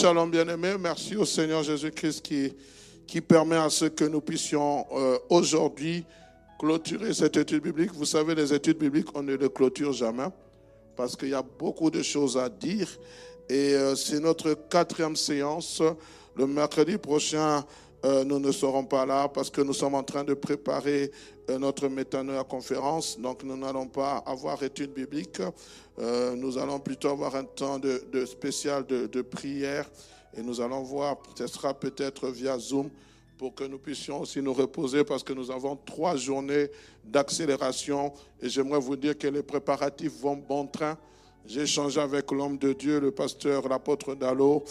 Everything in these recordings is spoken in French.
shalom bien-aimés. Merci au Seigneur Jésus-Christ qui, qui permet à ce que nous puissions euh, aujourd'hui clôturer cette étude biblique. Vous savez, les études bibliques, on ne les clôture jamais parce qu'il y a beaucoup de choses à dire. Et euh, c'est notre quatrième séance. Le mercredi prochain, euh, nous ne serons pas là parce que nous sommes en train de préparer euh, notre métanoïa conférence. Donc, nous n'allons pas avoir étude biblique. Euh, nous allons plutôt avoir un temps de, spécial de, prière. Et nous allons voir, ce sera peut-être via Zoom pour que nous puissions aussi nous reposer parce que nous avons trois journées d'accélération. Et j'aimerais vous dire que les préparatifs vont bon train. J'ai échangé avec l'homme de Dieu, le pasteur, l'apôtre Dallot,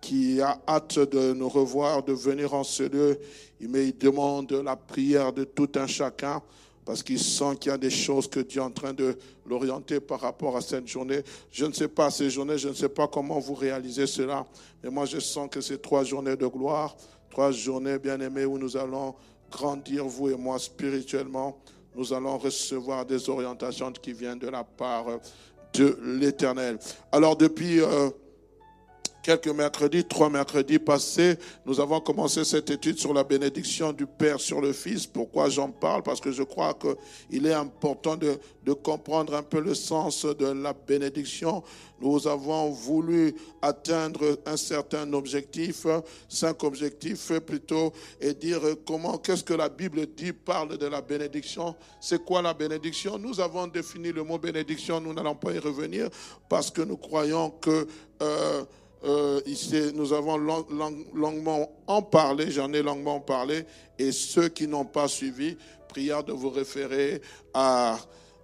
qui a hâte de nous revoir, de venir en ce lieu. Il me demande la prière de tout un chacun parce qu'il sent qu'il y a des choses que Dieu est en train de l'orienter par rapport à cette journée. Je ne sais pas ces journées, je ne sais pas comment vous réalisez cela, mais moi je sens que c'est trois journées de gloire, trois journées bien aimées où nous allons grandir, vous et moi, spirituellement. Nous allons recevoir des orientations qui viennent de la part de l'Éternel. Alors depuis euh, quelques mercredis, trois mercredis passés, nous avons commencé cette étude sur la bénédiction du Père sur le Fils. Pourquoi j'en parle? Parce que je crois qu'il est important de, de, comprendre un peu le sens de la bénédiction. Nous avons voulu atteindre un certain objectif, cinq objectifs plutôt, et dire comment, qu'est-ce que la Bible dit, parle de la bénédiction? C'est quoi la bénédiction? Nous avons défini le mot bénédiction, nous n'allons pas y revenir parce que nous croyons que... Euh, euh, ici, nous avons long, long, longuement en parlé, j'en ai longuement parlé, et ceux qui n'ont pas suivi, prière de vous référer à,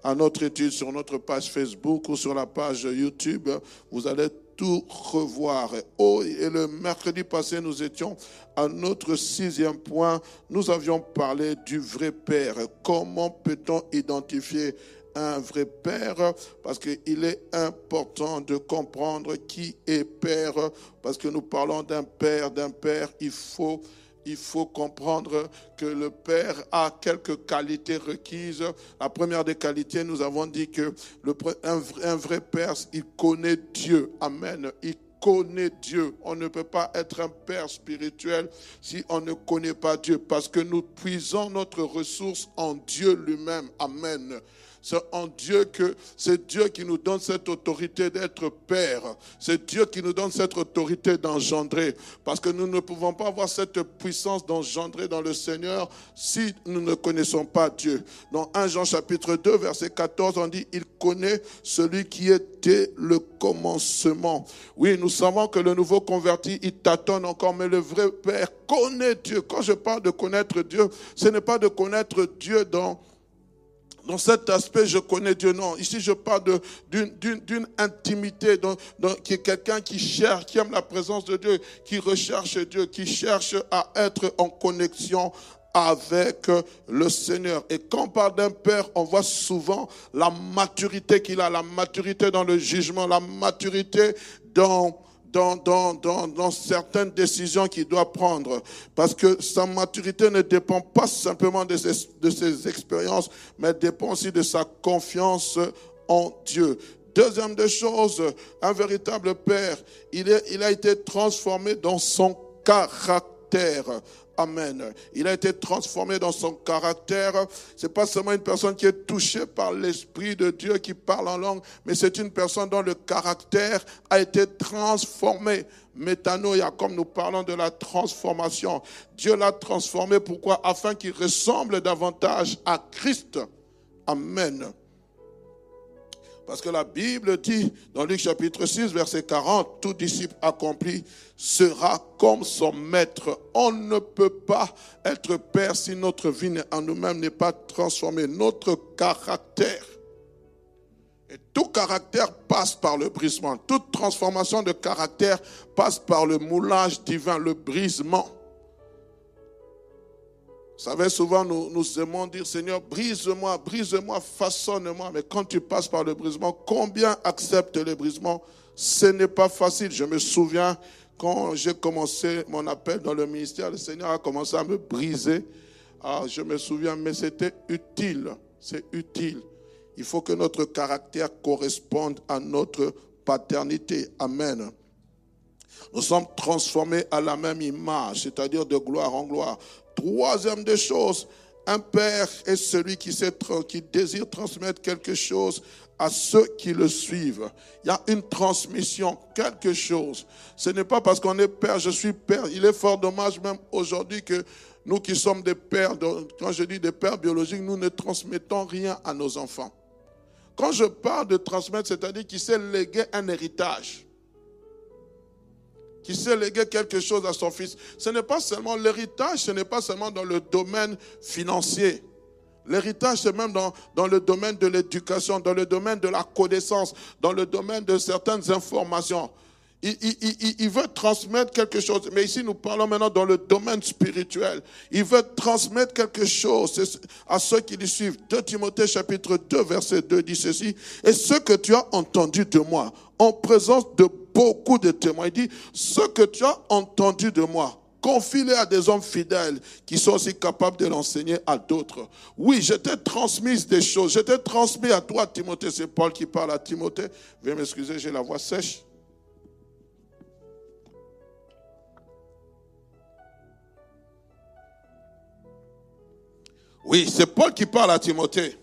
à notre étude sur notre page Facebook ou sur la page YouTube. Vous allez tout revoir. Oh, et le mercredi passé, nous étions à notre sixième point. Nous avions parlé du vrai Père. Comment peut-on identifier un vrai père, parce qu'il est important de comprendre qui est père, parce que nous parlons d'un père, d'un père, il faut, il faut comprendre que le père a quelques qualités requises. La première des qualités, nous avons dit que le, un, un vrai père, il connaît Dieu. Amen. Il connaît Dieu. On ne peut pas être un père spirituel si on ne connaît pas Dieu, parce que nous puisons notre ressource en Dieu lui-même. Amen. C'est en Dieu que c'est Dieu qui nous donne cette autorité d'être père. C'est Dieu qui nous donne cette autorité d'engendrer. Parce que nous ne pouvons pas avoir cette puissance d'engendrer dans le Seigneur si nous ne connaissons pas Dieu. Dans 1 Jean chapitre 2, verset 14, on dit, il connaît celui qui était le commencement. Oui, nous savons que le nouveau converti, il tâtonne encore, mais le vrai Père connaît Dieu. Quand je parle de connaître Dieu, ce n'est pas de connaître Dieu dans dans cet aspect, je connais Dieu. Non, ici, je parle d'une intimité, donc, qui est quelqu'un qui cherche, qui aime la présence de Dieu, qui recherche Dieu, qui cherche à être en connexion avec le Seigneur. Et quand on parle d'un père, on voit souvent la maturité qu'il a, la maturité dans le jugement, la maturité dans dans, dans, dans, dans certaines décisions qu'il doit prendre. Parce que sa maturité ne dépend pas simplement de ses, de ses expériences, mais dépend aussi de sa confiance en Dieu. Deuxième des choses, un véritable père, il, est, il a été transformé dans son caractère. Amen. Il a été transformé dans son caractère. C'est pas seulement une personne qui est touchée par l'Esprit de Dieu qui parle en langue, mais c'est une personne dont le caractère a été transformé. Métanoïa, comme nous parlons de la transformation. Dieu l'a transformé. Pourquoi? Afin qu'il ressemble davantage à Christ. Amen. Parce que la Bible dit dans Luc chapitre 6, verset 40, tout disciple accompli sera comme son maître. On ne peut pas être père si notre vie en nous-mêmes n'est pas transformée. Notre caractère. Et tout caractère passe par le brisement. Toute transformation de caractère passe par le moulage divin, le brisement. Vous savez, souvent nous, nous aimons dire, Seigneur, brise-moi, brise-moi, façonne-moi. Mais quand tu passes par le brisement, combien acceptent le brisement? Ce n'est pas facile. Je me souviens quand j'ai commencé mon appel dans le ministère, le Seigneur a commencé à me briser. Ah, je me souviens, mais c'était utile. C'est utile. Il faut que notre caractère corresponde à notre paternité. Amen. Nous sommes transformés à la même image, c'est-à-dire de gloire en gloire. Troisième des choses, un père est celui qui, qui désire transmettre quelque chose à ceux qui le suivent. Il y a une transmission, quelque chose. Ce n'est pas parce qu'on est père, je suis père. Il est fort dommage même aujourd'hui que nous qui sommes des pères, quand je dis des pères biologiques, nous ne transmettons rien à nos enfants. Quand je parle de transmettre, c'est-à-dire qu'il s'est légué un héritage qui sait léguer quelque chose à son fils. Ce n'est pas seulement l'héritage, ce n'est pas seulement dans le domaine financier. L'héritage, c'est même dans, dans, le domaine de l'éducation, dans le domaine de la connaissance, dans le domaine de certaines informations. Il, il, il, veut transmettre quelque chose. Mais ici, nous parlons maintenant dans le domaine spirituel. Il veut transmettre quelque chose à ceux qui lui suivent. 2 Timothée chapitre 2, verset 2 dit ceci. Et ce que tu as entendu de moi, en présence de beaucoup de témoins. Il dit, ce que tu as entendu de moi, confie-le à des hommes fidèles qui sont aussi capables de l'enseigner à d'autres. Oui, je t'ai transmis des choses. Je t'ai transmis à toi, Timothée. C'est Paul qui parle à Timothée. Veuillez m'excuser, j'ai la voix sèche. Oui, c'est Paul qui parle à Timothée.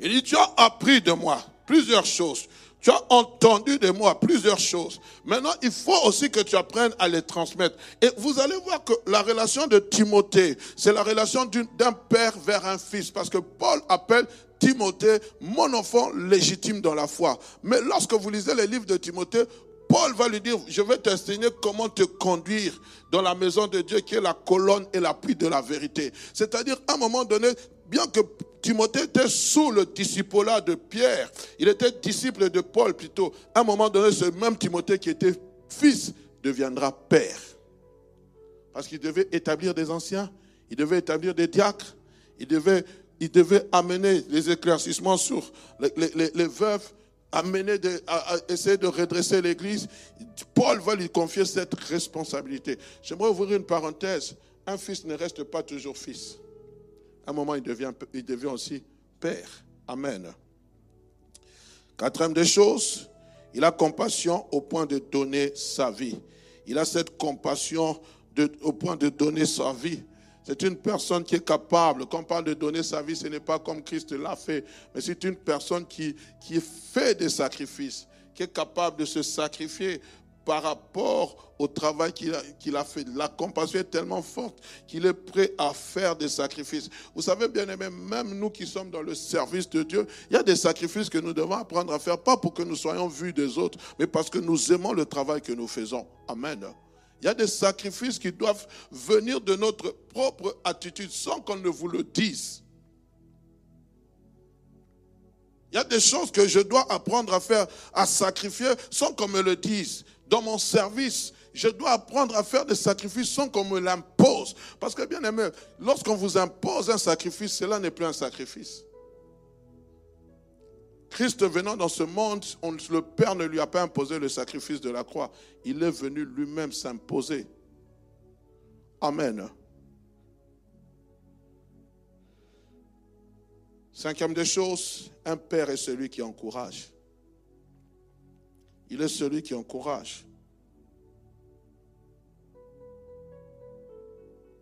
Il dit, tu as appris de moi plusieurs choses. Tu as entendu de moi plusieurs choses. Maintenant, il faut aussi que tu apprennes à les transmettre. Et vous allez voir que la relation de Timothée, c'est la relation d'un père vers un fils. Parce que Paul appelle Timothée mon enfant légitime dans la foi. Mais lorsque vous lisez les livres de Timothée, Paul va lui dire, je vais t'enseigner comment te conduire dans la maison de Dieu qui est la colonne et l'appui de la vérité. C'est-à-dire, à un moment donné, bien que Timothée était sous le disciple-là de Pierre, il était disciple de Paul plutôt, à un moment donné, ce même Timothée qui était fils deviendra père. Parce qu'il devait établir des anciens, il devait établir des diacres, il devait, amener les éclaircissements sur les, veuves, amener essayer de redresser l'Église. Paul va lui confier cette responsabilité. J'aimerais ouvrir une parenthèse. Un fils ne reste pas toujours fils. À un moment, il devient, aussi père. Amen. Quatrième des choses, il a compassion au point de donner sa vie. Il a cette compassion au point de donner sa vie. C'est une personne qui est capable. Quand on parle de donner sa vie, ce n'est pas comme Christ l'a fait, mais c'est une personne qui fait des sacrifices, qui est capable de se sacrifier par rapport au travail qu'il a, fait. La compassion est tellement forte qu'il est prêt à faire des sacrifices. Vous savez, bien aimé, même nous qui sommes dans le service de Dieu, il y a des sacrifices que nous devons apprendre à faire, pas pour que nous soyons vus des autres, mais parce que nous aimons le travail que nous faisons. Amen. Il y a des sacrifices qui doivent venir de notre propre attitude sans qu'on ne vous le dise. Il y a des choses que je dois apprendre à faire, à sacrifier sans qu'on me le dise. Dans mon service, je dois apprendre à faire des sacrifices sans qu'on me l'impose. Parce que bien aimé, lorsqu'on vous impose un sacrifice, cela n'est plus un sacrifice. Christ venant dans ce monde, le Père ne lui a pas imposé le sacrifice de la croix. Il est venu lui-même s'imposer. Amen. Cinquième des choses, un père est celui qui encourage. Il est celui qui encourage.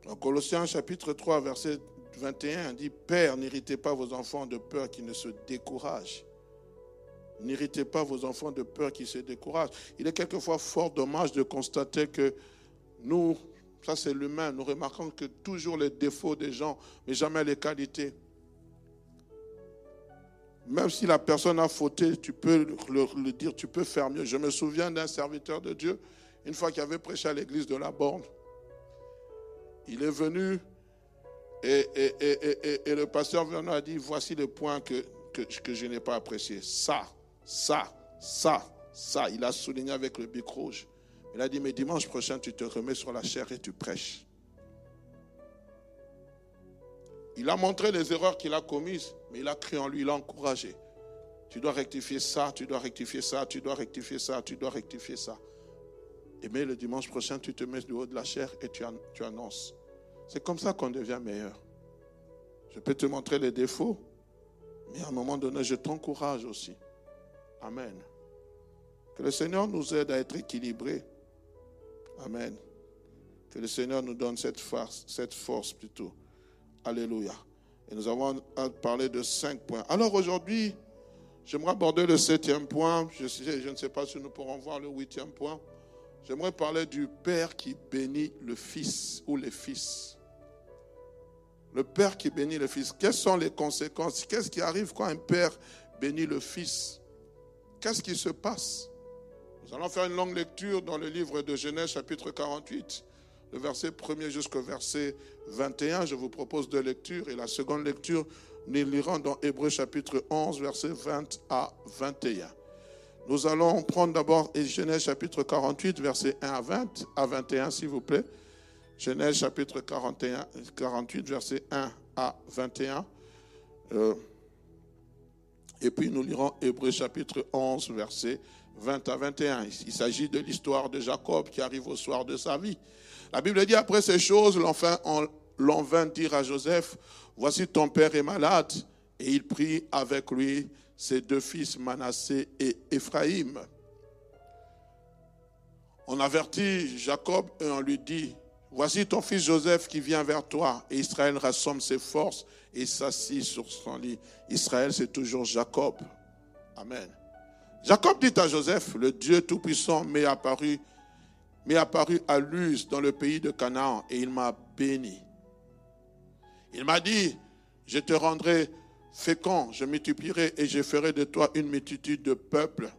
En Colossiens chapitre 3, verset 21, dit, Père, n'irritez pas vos enfants de peur qu'ils ne se découragent. N'irritez pas vos enfants de peur qu'ils se découragent. Il est quelquefois fort dommage de constater que nous, ça c'est l'humain, nous remarquons que toujours les défauts des gens, mais jamais les qualités. Même si la personne a fauté, tu peux le, dire, tu peux faire mieux. Je me souviens d'un serviteur de Dieu, une fois qu'il avait prêché à l'église de la Borne. Il est venu et, le pasteur venant a dit, voici le point que, que, que je n'ai pas apprécié. Ça, ça, ça, ça. Il a souligné avec le bic rouge. Il a dit, mais dimanche prochain, tu te remets sur la chair et tu prêches. Il a montré les erreurs qu'il a commises, mais il a cru en lui, il a encouragé. Tu dois rectifier ça, tu dois rectifier ça, tu dois rectifier ça, tu dois rectifier ça. Et mais le dimanche prochain, tu te mets du haut de la chair et tu, tu annonces. C'est comme ça qu'on devient meilleur. Je peux te montrer les défauts, mais à un moment donné, je t'encourage aussi. Amen. Que le Seigneur nous aide à être équilibrés Amen. Que le Seigneur nous donne cette force, cette force plutôt. Alléluia. Et nous avons parlé de cinq points. Alors aujourd'hui, j'aimerais aborder le septième point. Je, ne sais pas si nous pourrons voir le huitième point. J'aimerais parler du Père qui bénit le Fils ou les fils. Le Père qui bénit le Fils. Quelles sont les conséquences? Qu'est-ce qui arrive quand un Père bénit le Fils? Qu'est-ce qui se passe? Nous allons faire une longue lecture dans le livre de Genèse chapitre 48, le verset 1er jusqu'au verset 21. Je vous propose deux lectures et la seconde lecture, nous lirons dans Hébreu chapitre 11, verset 20 à 21. Nous allons prendre d'abord Genèse chapitre 48, verset 1 à 20, à 21, s'il vous plaît. Genèse chapitre 41, 48, verset 1 à 21. Euh, et puis nous lirons Hébreu chapitre 11, verset 20 à 21. Il s'agit de l'histoire de Jacob qui arrive au soir de sa vie. La Bible dit, après ces choses, l'on vint dire à Joseph, voici ton père est malade. Et il prit avec lui ses deux fils, Manassé et Éphraïm. On avertit Jacob et on lui dit, voici ton fils Joseph qui vient vers toi. Et Israël rassemble ses forces et s'assit sur son lit. Israël, c'est toujours Jacob. Amen. Jacob dit à Joseph, le Dieu Tout-Puissant m'est apparu, m'est apparu à Luz dans le pays de Canaan et il m'a béni. Il m'a dit, je te rendrai fécond, je multiplierai et je ferai de toi une multitude de peuples.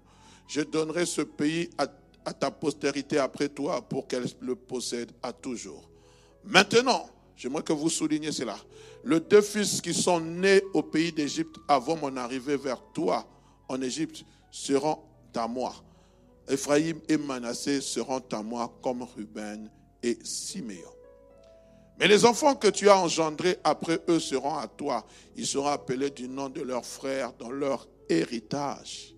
Je donnerai ce pays à, ta postérité après toi pour qu'elle le possède à toujours. Maintenant, j'aimerais que vous souligniez cela. Les deux fils qui sont nés au pays d'Égypte avant mon arrivée vers toi en Égypte seront à moi. Ephraïm et Manassé seront à moi comme Ruben et Siméon. Mais les enfants que tu as engendrés après eux seront à toi. Ils seront appelés du nom de leurs frères dans leur héritage.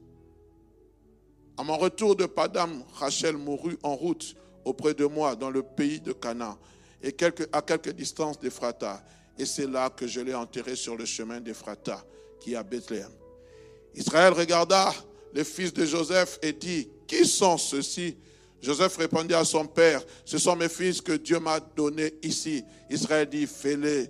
À mon retour de Padam, Rachel mourut en route auprès de moi dans le pays de Canaan et à quelque distance d'Ephrata. Et c'est là que je l'ai enterré sur le chemin d'Ephrata, qui est à Bethléem. Israël regarda les fils de Joseph et dit, qui sont ceux-ci? Joseph répondit à son père, ce sont mes fils que Dieu m'a donnés ici. Israël dit, fais-les.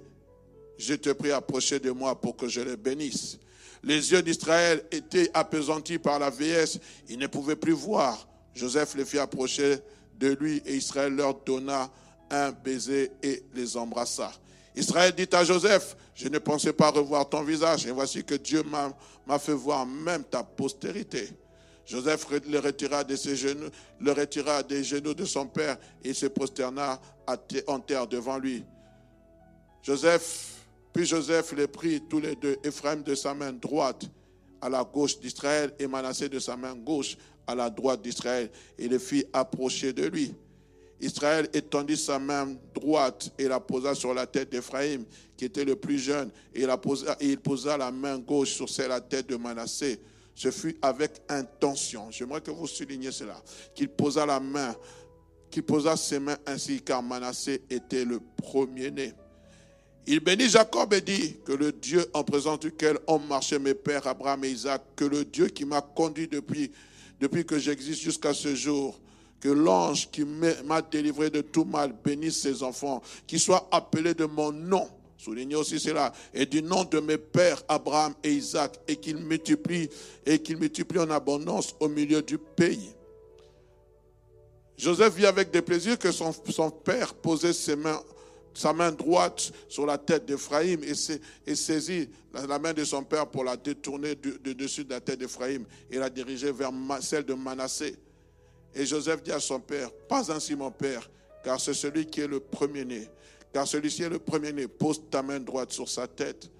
Je te prie, approcher de moi pour que je les bénisse. Les yeux d'Israël étaient appesantis par la vieillesse. Ils ne pouvaient plus voir. Joseph les fit approcher de lui et Israël leur donna un baiser et les embrassa. Israël dit à Joseph, je ne pensais pas revoir ton visage et voici que Dieu m'a fait voir même ta postérité. Joseph le retira de genoux, le retira des genoux de son père et se prosterna en terre devant lui. Joseph, puis Joseph les prit tous les deux, Ephraim de sa main droite à la gauche d'Israël et Manassé de sa main gauche à la droite d'Israël et les fit approcher de lui. Israël étendit sa main droite et la posa sur la tête d'Ephraim, qui était le plus jeune, et il, posa, et il posa la main gauche sur la tête de Manassé ce fut avec intention. J'aimerais que vous souligniez cela. Qu'il posa la main, qu'il posa ses mains ainsi, car Manassé était le premier-né. Il bénit Jacob et dit que le Dieu en présence duquel ont marché mes pères Abraham et Isaac, que le Dieu qui m'a conduit depuis, depuis que j'existe jusqu'à ce jour, que l'ange qui m'a délivré de tout mal bénisse ses enfants, qui soit appelé de mon nom Soulignez aussi cela. Et du nom de mes pères Abraham et Isaac, et qu'il multiplie, et qu'il multiplie en abondance au milieu du pays. Joseph vit avec des plaisirs que son, père posait sa main droite sur la tête d'Ephraïm et, saisit la, main de son père pour la détourner de, dessus de la tête d'Ephraïm et la diriger vers celle de Manassé. Et Joseph dit à son père, pas ainsi mon père, car c'est celui qui est le premier-né car celui-ci est le premier-né. Pose ta main droite sur sa tête.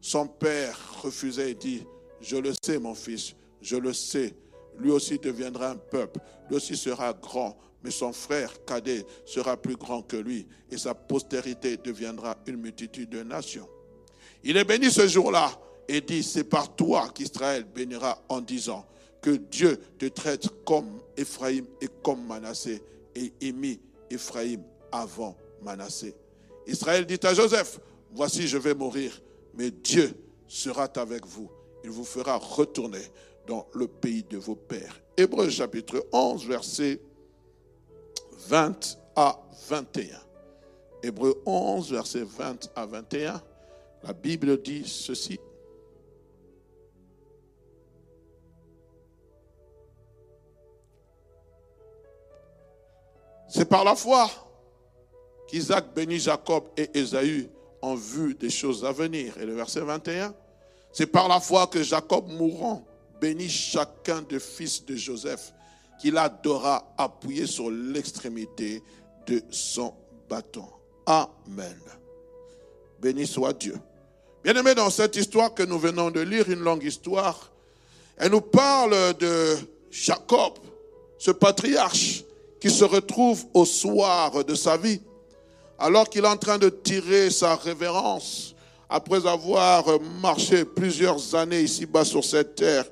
Son père refusait et dit, je le sais mon fils, je le sais. Lui aussi deviendra un peuple, lui aussi sera grand, mais son frère cadet sera plus grand que lui, et sa postérité deviendra une multitude de nations. Il est béni ce jour-là et dit, c'est par toi qu'Israël bénira en disant que Dieu te traite comme Ephraim et comme Manassé, et émis Ephraim avant Manassé. Israël dit à Joseph, voici je vais mourir, mais Dieu sera avec vous. Il vous fera retourner dans le pays de vos pères. Hébreu chapitre 11, verset 20 à 21. Hébreu 11, verset 20 à 21. La Bible dit ceci. C'est par la foi qu'Isaac bénit Jacob et Ésaü en vue des choses à venir. Et le verset 21, c'est par la foi que Jacob mourant bénit chacun des fils de Joseph qu'il adora appuyé sur l'extrémité de son bâton. Amen. Béni soit Dieu. Bien aimé, dans cette histoire que nous venons de lire, une longue histoire, elle nous parle de Jacob, ce patriarche qui se retrouve au soir de sa vie, alors qu'il est en train de tirer sa révérence, après avoir marché plusieurs années ici-bas sur cette terre.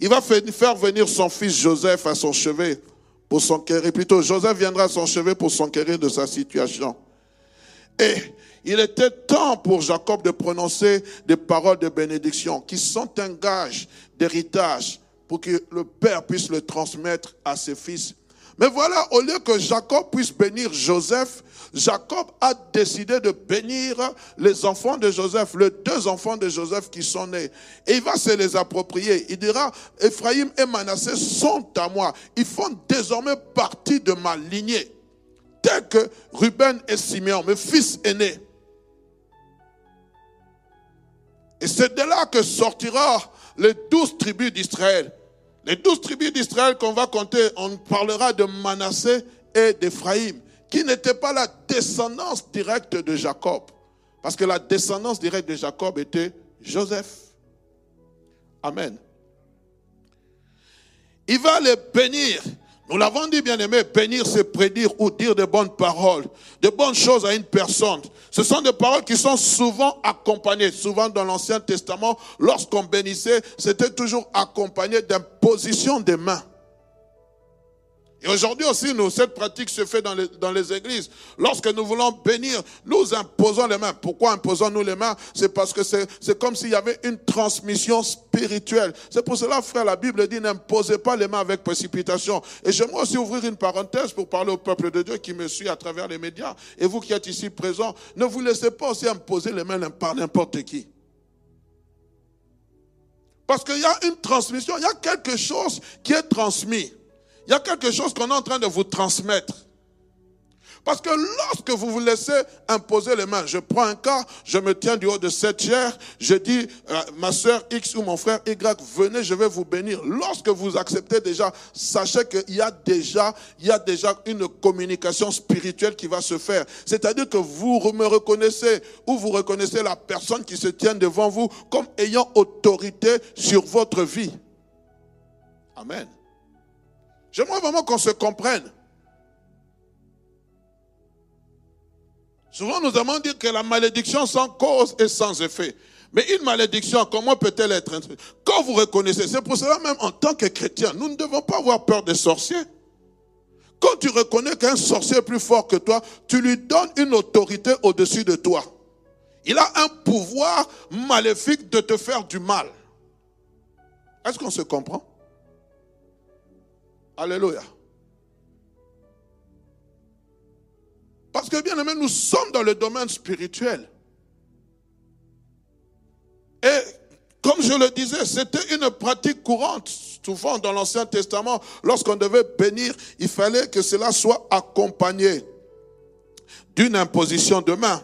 Il va faire venir son fils Joseph à son chevet pour s'enquérir. Plutôt, Joseph viendra à son chevet pour s'enquérir de sa situation. Et il était temps pour Jacob de prononcer des paroles de bénédiction qui sont un gage d'héritage pour que le Père puisse le transmettre à ses fils mais voilà, au lieu que Jacob puisse bénir Joseph, Jacob a décidé de bénir les enfants de Joseph, les deux enfants de Joseph qui sont nés. Et il va se les approprier. Il dira, Ephraïm et Manassé sont à moi. Ils font désormais partie de ma lignée. Tel que Ruben et Simeon, mes fils aînés. Et c'est de là que sortira les douze tribus d'Israël. Les douze tribus d'Israël qu'on va compter, on parlera de Manassé et d'Éphraïm, qui n'étaient pas la descendance directe de Jacob. Parce que la descendance directe de Jacob était Joseph. Amen. Il va les bénir nous l'avons dit, bien aimé, bénir, c'est prédire ou dire de bonnes paroles, de bonnes choses à une personne. Ce sont des paroles qui sont souvent accompagnées. Souvent dans l'Ancien Testament, lorsqu'on bénissait, c'était toujours accompagné d'imposition des mains. Et aujourd'hui aussi, nous, cette pratique se fait dans les, dans les églises. Lorsque nous voulons bénir, nous imposons les mains. Pourquoi imposons-nous les mains? C'est parce que c'est comme s'il y avait une transmission spirituelle. C'est pour cela, frère, la Bible dit n'imposez pas les mains avec précipitation. Et j'aimerais aussi ouvrir une parenthèse pour parler au peuple de Dieu qui me suit à travers les médias. Et vous qui êtes ici présents, ne vous laissez pas aussi imposer les mains par n'importe qui. Parce qu'il y a une transmission, il y a quelque chose qui est transmis. Il y a quelque chose qu'on est en train de vous transmettre. Parce que lorsque vous vous laissez imposer les mains, je prends un cas, je me tiens du haut de cette chair, je dis, euh, ma soeur X ou mon frère Y, venez, je vais vous bénir. Lorsque vous acceptez déjà, sachez qu'il y a déjà, il y a déjà une communication spirituelle qui va se faire. C'est-à-dire que vous me reconnaissez ou vous reconnaissez la personne qui se tient devant vous comme ayant autorité sur votre vie. Amen. J'aimerais vraiment qu'on se comprenne. Souvent, nous avons dit que la malédiction sans cause et sans effet. Mais une malédiction, comment peut-elle être Quand vous reconnaissez, c'est pour cela même en tant que chrétien, nous ne devons pas avoir peur des sorciers. Quand tu reconnais qu'un sorcier est plus fort que toi, tu lui donnes une autorité au-dessus de toi. Il a un pouvoir maléfique de te faire du mal. Est-ce qu'on se comprend? Alléluia. Parce que bien aimé, nous sommes dans le domaine spirituel. Et comme je le disais, c'était une pratique courante. Souvent dans l'Ancien Testament, lorsqu'on devait bénir, il fallait que cela soit accompagné d'une imposition de main.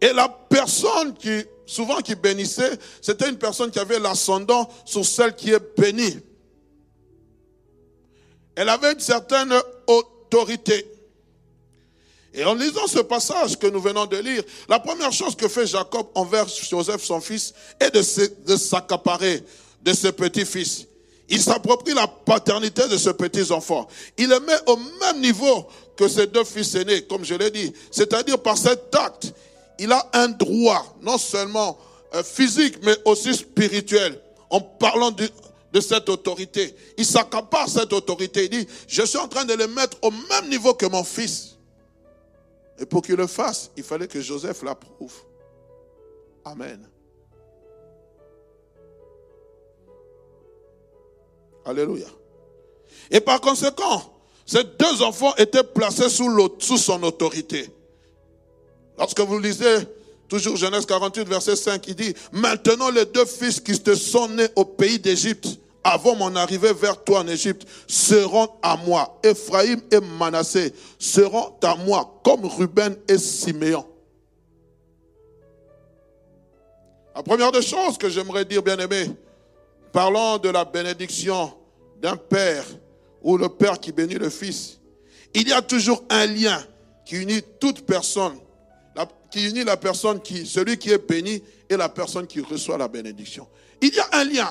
Et la personne qui, souvent qui bénissait, c'était une personne qui avait l'ascendant sur celle qui est bénie. Elle avait une certaine autorité. Et en lisant ce passage que nous venons de lire, la première chose que fait Jacob envers Joseph, son fils, est de s'accaparer de ce petit-fils. Il s'approprie la paternité de ce petit enfant. Il le met au même niveau que ses deux fils aînés, comme je l'ai dit. C'est-à-dire par cet acte, il a un droit, non seulement euh, physique, mais aussi spirituel, en parlant du, de cette autorité. Il s'accapare cette autorité. Il dit, je suis en train de le mettre au même niveau que mon fils. Et pour qu'il le fasse, il fallait que Joseph l'approuve. Amen. Alléluia. Et par conséquent, Ces deux enfants étaient placés sous, son autorité. Lorsque vous lisez toujours Genèse 48, verset 5, il dit, maintenant les deux fils qui te sont nés au pays d'Égypte, avant mon arrivée vers toi en Égypte, seront à moi. Ephraïm et Manassé seront à moi, comme Ruben et Siméon. La première des choses que j'aimerais dire, bien aimé, parlons de la bénédiction d'un père ou le père qui bénit le fils. Il y a toujours un lien qui unit toute personne, qui unit la personne qui, celui qui est béni et la personne qui reçoit la bénédiction. Il y a un lien.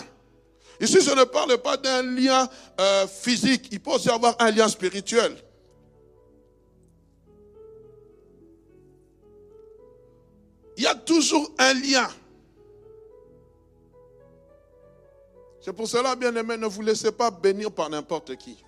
Ici, je ne parle pas d'un lien euh, physique, il peut aussi avoir un lien spirituel. Il y a toujours un lien. C'est pour cela, bien aimé, ne vous laissez pas bénir par n'importe qui.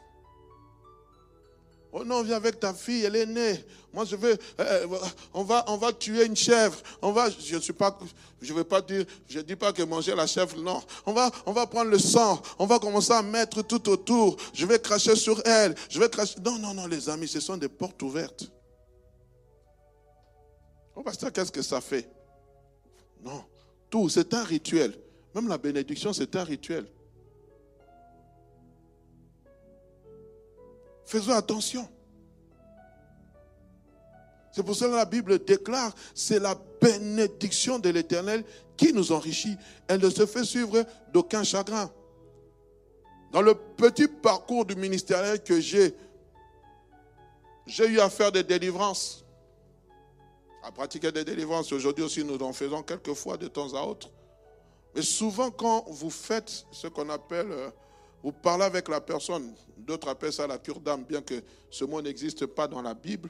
Oh non, viens avec ta fille, elle est née. Moi, je veux, euh, on va, on va tuer une chèvre. On je ne suis pas, je veux pas dire, je dis pas que manger la chèvre, non. On va, on va prendre le sang. On va commencer à mettre tout autour. Je vais cracher sur elle. Je vais cracher. Non, non, non, les amis, ce sont des portes ouvertes. Oh, pasteur, qu'est-ce que ça fait? Non. Tout, c'est un rituel. Même la bénédiction, c'est un rituel. Faisons attention. C'est pour cela que la Bible déclare, c'est la bénédiction de l'Éternel qui nous enrichit. Elle ne se fait suivre d'aucun chagrin. Dans le petit parcours du ministériel que j'ai, j'ai eu à faire des délivrances, à pratiquer des délivrances. Aujourd'hui aussi, nous en faisons quelques fois de temps à autre. Mais souvent, quand vous faites ce qu'on appelle, euh, vous parlez avec la personne, d'autres appellent ça la cure d'âme, bien que ce mot n'existe pas dans la Bible.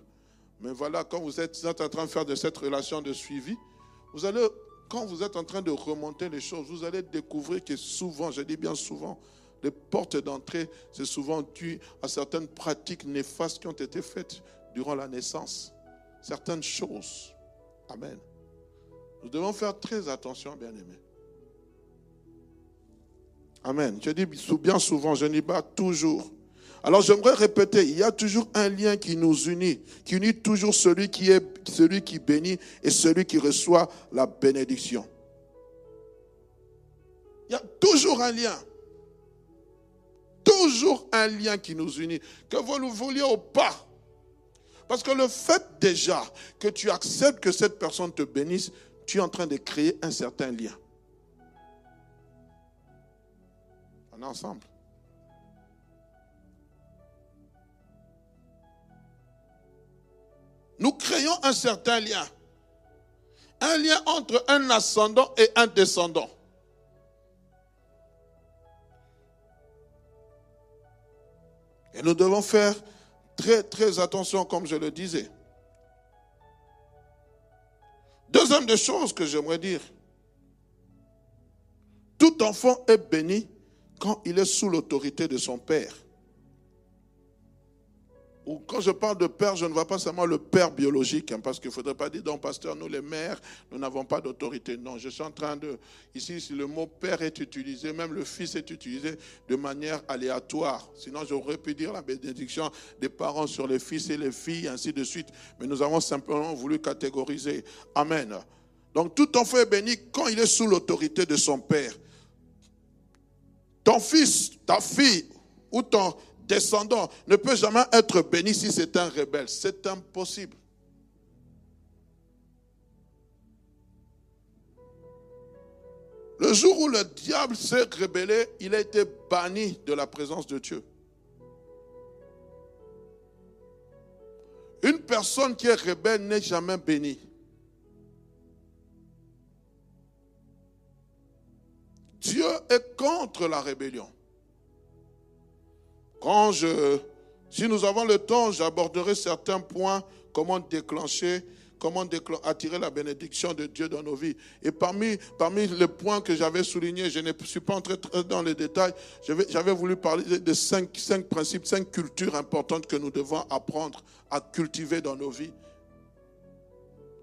Mais voilà, quand vous êtes, en train de faire de cette relation de suivi, vous allez, quand vous êtes en train de remonter les choses, vous allez découvrir que souvent, je dis bien souvent, les portes d'entrée, c'est souvent dû à certaines pratiques néfastes qui ont été faites durant la naissance. Certaines choses. Amen. Nous devons faire très attention, bien aimés. Amen. Je dis bien souvent, je n'y pas toujours. Alors j'aimerais répéter, il y a toujours un lien qui nous unit, qui unit toujours celui qui est celui qui bénit et celui qui reçoit la bénédiction. Il y a toujours un lien. Toujours un lien qui nous unit, que vous le vouliez ou pas. Parce que le fait déjà que tu acceptes que cette personne te bénisse, tu es en train de créer un certain lien. Ensemble. Nous créons un certain lien. Un lien entre un ascendant et un descendant. Et nous devons faire très, très attention, comme je le disais. Deuxième des choses que j'aimerais dire. Tout enfant est béni quand il est sous l'autorité de son père. Ou quand je parle de père, je ne vois pas seulement le père biologique, hein, parce qu'il ne faudrait pas dire, donc pasteur, nous les mères, nous n'avons pas d'autorité. Non, je suis en train de... Ici, si le mot père est utilisé, même le fils est utilisé de manière aléatoire. Sinon, j'aurais pu dire la bénédiction des parents sur les fils et les filles, ainsi de suite. Mais nous avons simplement voulu catégoriser. Amen. Donc tout enfant est béni quand il est sous l'autorité de son père. Ton fils, ta fille ou ton descendant ne peut jamais être béni si c'est un rebelle. C'est impossible. Le jour où le diable s'est rebellé, il a été banni de la présence de Dieu. Une personne qui est rebelle n'est jamais bénie. Dieu est contre la rébellion. Quand je, si nous avons le temps, j'aborderai certains points, comment déclencher, comment attirer la bénédiction de Dieu dans nos vies. Et parmi, parmi les points que j'avais soulignés, je ne suis pas entré dans les détails, j'avais voulu parler de cinq, cinq principes, cinq cultures importantes que nous devons apprendre à cultiver dans nos vies.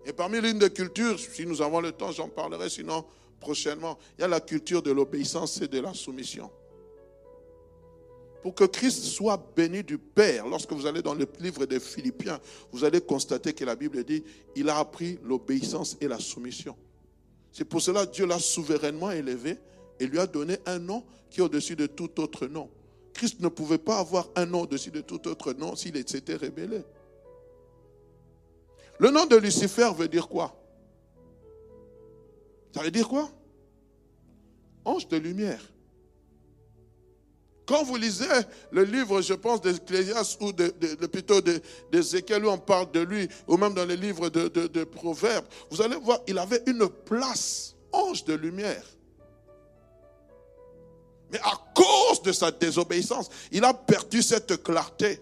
Et parmi l'une des cultures, si nous avons le temps, j'en parlerai, sinon prochainement, il y a la culture de l'obéissance et de la soumission. pour que Christ soit béni du Père. Lorsque vous allez dans le livre des Philippiens, vous allez constater que la Bible dit, il a appris l'obéissance et la soumission. C'est pour cela que Dieu l'a souverainement élevé et lui a donné un nom qui est au-dessus de tout autre nom. Christ ne pouvait pas avoir un nom au-dessus de tout autre nom s'il s'était rébellé. Le nom de Lucifer veut dire quoi? Ça veut dire quoi? Ange de lumière. Quand vous lisez le livre, je pense, d'Ecclésias ou de, plutôt d'Ézéchiel, où on parle de lui, ou même dans les livres de, de Proverbes, vous allez voir, il avait une place, ange de lumière. Mais à cause de sa désobéissance, il a perdu cette clarté.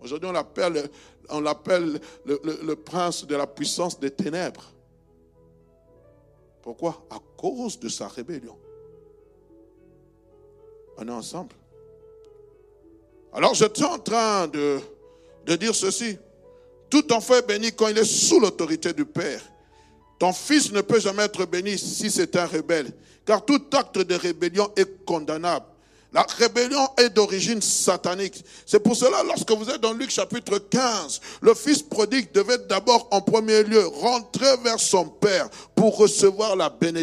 Aujourd'hui, on l'appelle le, prince de la puissance des ténèbres. Pourquoi? À cause de sa rébellion. On est ensemble. Alors j'étais en train de, de dire ceci. Tout enfant est béni quand il est sous l'autorité du Père. Ton fils ne peut jamais être béni si c'est un rebelle, car tout acte de rébellion est condamnable. La rébellion est d'origine satanique. C'est pour cela, lorsque vous êtes dans Luc chapitre 15, le fils prodigue devait d'abord en premier lieu rentrer vers son père pour recevoir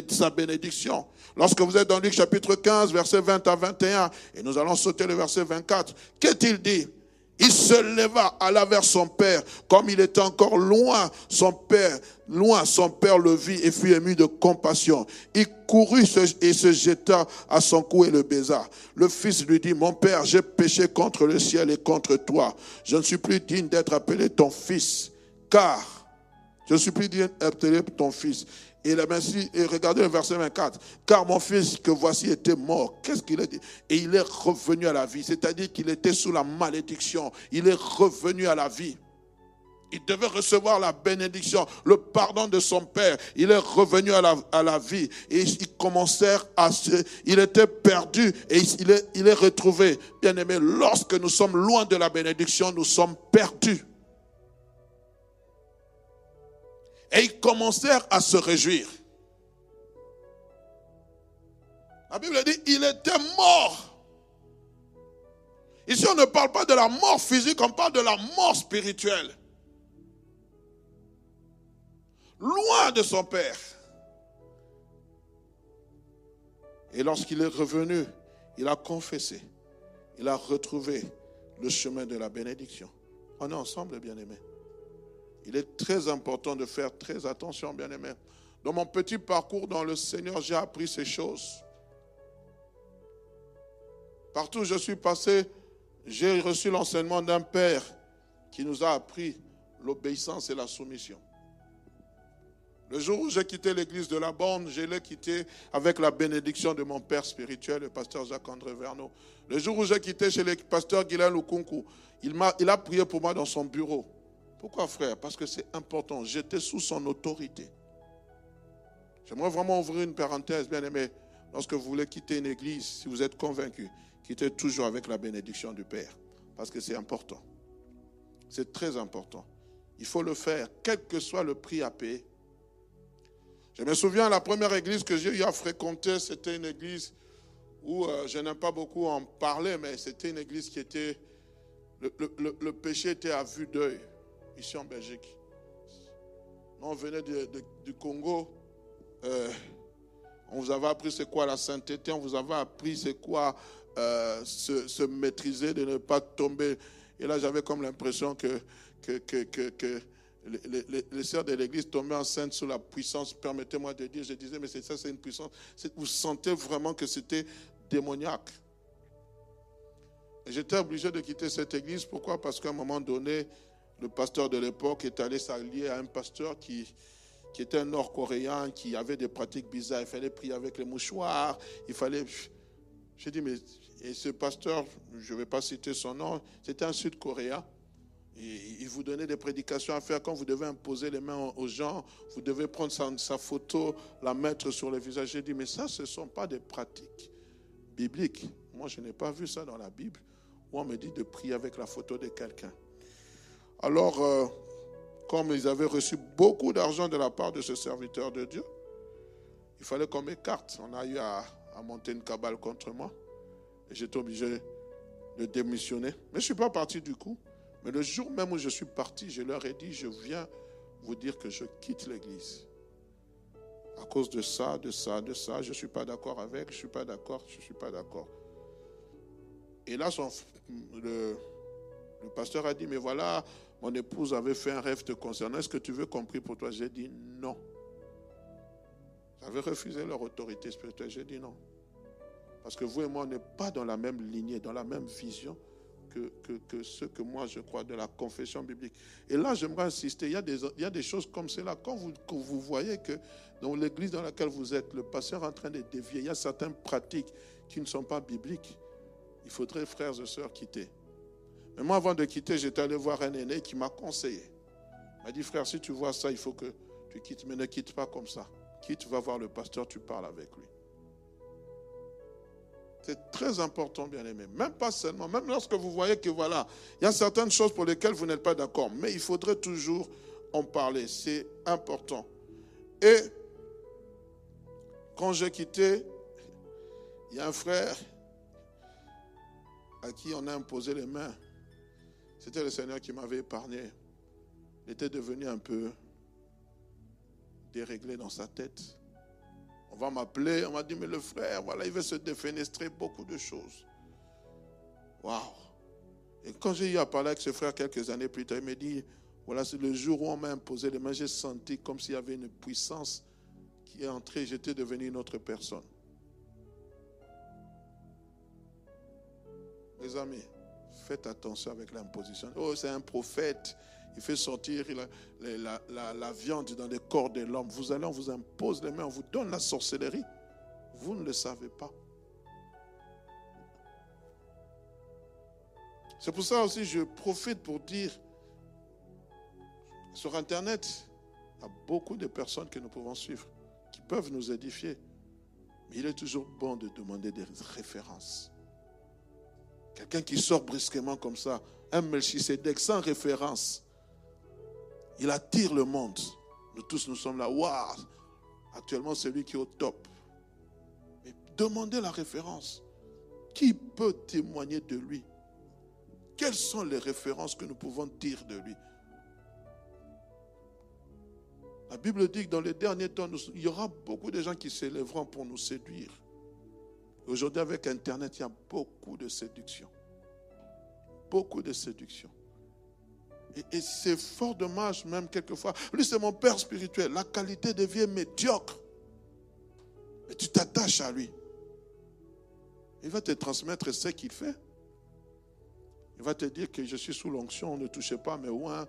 sa bénédiction. Lorsque vous êtes dans Luc chapitre 15, verset 20 à 21, et nous allons sauter le verset 24, qu'est-il dit? Il se leva, alla vers son père. Comme il était encore loin, son père, loin, son père le vit et fut ému de compassion. Il courut et se jeta à son cou et le baisa. Le fils lui dit, mon père, j'ai péché contre le ciel et contre toi. Je ne suis plus digne d'être appelé ton fils, car je ne suis plus digne d'être appelé ton fils. Et, et regardez le verset 24. Car mon fils que voici était mort. Qu'est-ce qu'il a dit? Et il est revenu à la vie. C'est-à-dire qu'il était sous la malédiction. Il est revenu à la vie. Il devait recevoir la bénédiction, le pardon de son père. Il est revenu à la, à la vie. Et ils commencèrent à se... Il était perdu et il est, il est retrouvé. Bien aimé, lorsque nous sommes loin de la bénédiction, nous sommes perdus. Et ils commencèrent à se réjouir. La Bible dit, il était mort. Ici, on ne parle pas de la mort physique, on parle de la mort spirituelle. Loin de son Père. Et lorsqu'il est revenu, il a confessé. Il a retrouvé le chemin de la bénédiction. On est ensemble, bien-aimés. Il est très important de faire très attention, bien-aimés. Dans mon petit parcours dans le Seigneur, j'ai appris ces choses. Partout où je suis passé, j'ai reçu l'enseignement d'un père qui nous a appris l'obéissance et la soumission. Le jour où j'ai quitté l'église de la bande, je l'ai quitté avec la bénédiction de mon père spirituel, le pasteur Jacques-André Verneau. Le jour où j'ai quitté chez le pasteur Guylain Lukunku, il, il a prié pour moi dans son bureau. Pourquoi, frère? Parce que c'est important. J'étais sous son autorité. J'aimerais vraiment ouvrir une parenthèse, bien aimé. Lorsque vous voulez quitter une église, si vous êtes convaincu, quittez toujours avec la bénédiction du Père. Parce que c'est important. C'est très important. Il faut le faire, quel que soit le prix à payer. Je me souviens, la première église que j'ai eu à fréquenter, c'était une église où euh, je n'aime pas beaucoup en parler, mais c'était une église qui était. le péché était à vue d'œil en Belgique. on venait du Congo. Euh, on vous avait appris c'est quoi la sainteté, on vous avait appris c'est quoi euh, se, maîtriser, de ne pas tomber. Et là, j'avais comme l'impression que, les, les, sœurs de l'Église tombaient enceintes sous la puissance, permettez-moi de dire, je disais, mais c'est ça, c'est une puissance. Vous sentez vraiment que c'était démoniaque. J'étais obligé de quitter cette église. Pourquoi? Parce qu'à un moment donné, le pasteur de l'époque est allé s'allier à un pasteur qui, qui était un nord-coréen, qui avait des pratiques bizarres. Il fallait prier avec les mouchoirs. Il fallait. J'ai dit, mais ce pasteur, je ne vais pas citer son nom, c'était un sud-coréen. Il vous donnait des prédications à faire quand vous devez imposer les mains aux gens, vous devez prendre sa, sa photo, la mettre sur le visage. J'ai dit, mais ça, ce ne sont pas des pratiques bibliques. Moi, je n'ai pas vu ça dans la Bible où on me dit de prier avec la photo de quelqu'un. Alors, euh, comme ils avaient reçu beaucoup d'argent de la part de ce serviteur de Dieu, il fallait qu'on m'écarte. On a eu à, monter une cabale contre moi. Et j'étais obligé de démissionner. Mais je ne suis pas parti du coup. Mais le jour même où je suis parti, je leur ai dit, je viens vous dire que je quitte l'église. À cause de ça, de ça, de ça, je ne suis pas d'accord avec, je ne suis pas d'accord, je ne suis pas d'accord. Et là, le, le pasteur a dit, mais voilà, mon épouse avait fait un rêve te concernant, est-ce que tu veux compris pour toi? J'ai dit non. J'avais refusé leur autorité spirituelle, j'ai dit non. Parce que vous et moi, on n'est pas dans la même lignée, dans la même vision que, que, ce que moi je crois de la confession biblique. Et là, j'aimerais insister, il y, a des, choses comme cela. Quand vous, vous voyez que dans l'église dans laquelle vous êtes, le pasteur est en train de dévier, il y a certaines pratiques qui ne sont pas bibliques, il faudrait, frères et sœurs, quitter. Mais moi, avant de quitter, j'étais allé voir un aîné qui m'a conseillé. Il m'a dit, frère, si tu vois ça, il faut que tu quittes, mais ne quitte pas comme ça. Quitte, va voir le pasteur, tu parles avec lui. C'est très important, bien aimé. Même pas seulement, même lorsque vous voyez que voilà, il y a certaines choses pour lesquelles vous n'êtes pas d'accord, mais il faudrait toujours en parler. C'est important. Et quand j'ai quitté, il y a un frère à qui on a imposé les mains. C'était le Seigneur qui m'avait épargné. Il était devenu un peu déréglé dans sa tête. On va m'appeler, on m'a dit, mais le frère, voilà, il veut se défenestrer beaucoup de choses. Waouh! Et quand j'ai eu à parler avec ce frère quelques années plus tard, il m'a dit, voilà, c'est le jour où on m'a imposé les mains, j'ai senti comme s'il y avait une puissance qui est entrée, j'étais devenu une autre personne. Mes amis, faites attention avec l'imposition. Oh, c'est un prophète, il fait sortir la, viande dans les corps de l'homme. Vous allez, on vous impose les mains, on vous donne la sorcellerie. Vous ne le savez pas. C'est pour ça aussi je profite pour dire, sur Internet, il y a beaucoup de personnes que nous pouvons suivre, qui peuvent nous édifier. Mais il est toujours bon de demander des références. Quelqu'un qui sort brusquement comme ça, un Melchisedec sans référence, il attire le monde. Nous tous, nous sommes là. Waouh Actuellement, c'est lui qui est au top. Mais demandez la référence. Qui peut témoigner de lui? Quelles sont les références que nous pouvons dire de lui? La Bible dit que dans les derniers temps, il y aura beaucoup de gens qui s'élèveront pour nous séduire. Aujourd'hui, avec Internet, il y a beaucoup de séduction. Beaucoup de séduction. Et, c'est fort dommage même quelquefois. Lui, c'est mon père spirituel. La qualité devient médiocre. Mais tu t'attaches à lui. Il va te transmettre ce qu'il fait. Il va te dire que je suis sous l'onction, ne touchez pas mes ouins.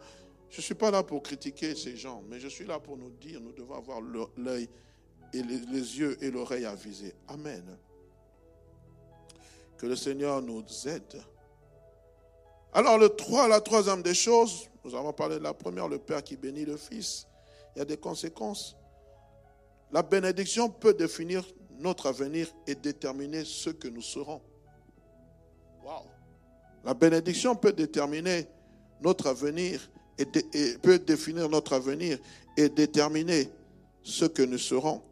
Je ne suis pas là pour critiquer ces gens, mais je suis là pour nous dire, nous devons avoir l'œil et les yeux et l'oreille avisés. Amen. Que le Seigneur nous aide alors le 3, la troisième des choses, nous avons parlé de la première, le Père qui bénit le Fils. Il y a des conséquences. La bénédiction peut définir notre avenir et déterminer ce que nous serons. Wow. La bénédiction peut déterminer notre avenir et, peut définir notre avenir et déterminer ce que nous serons.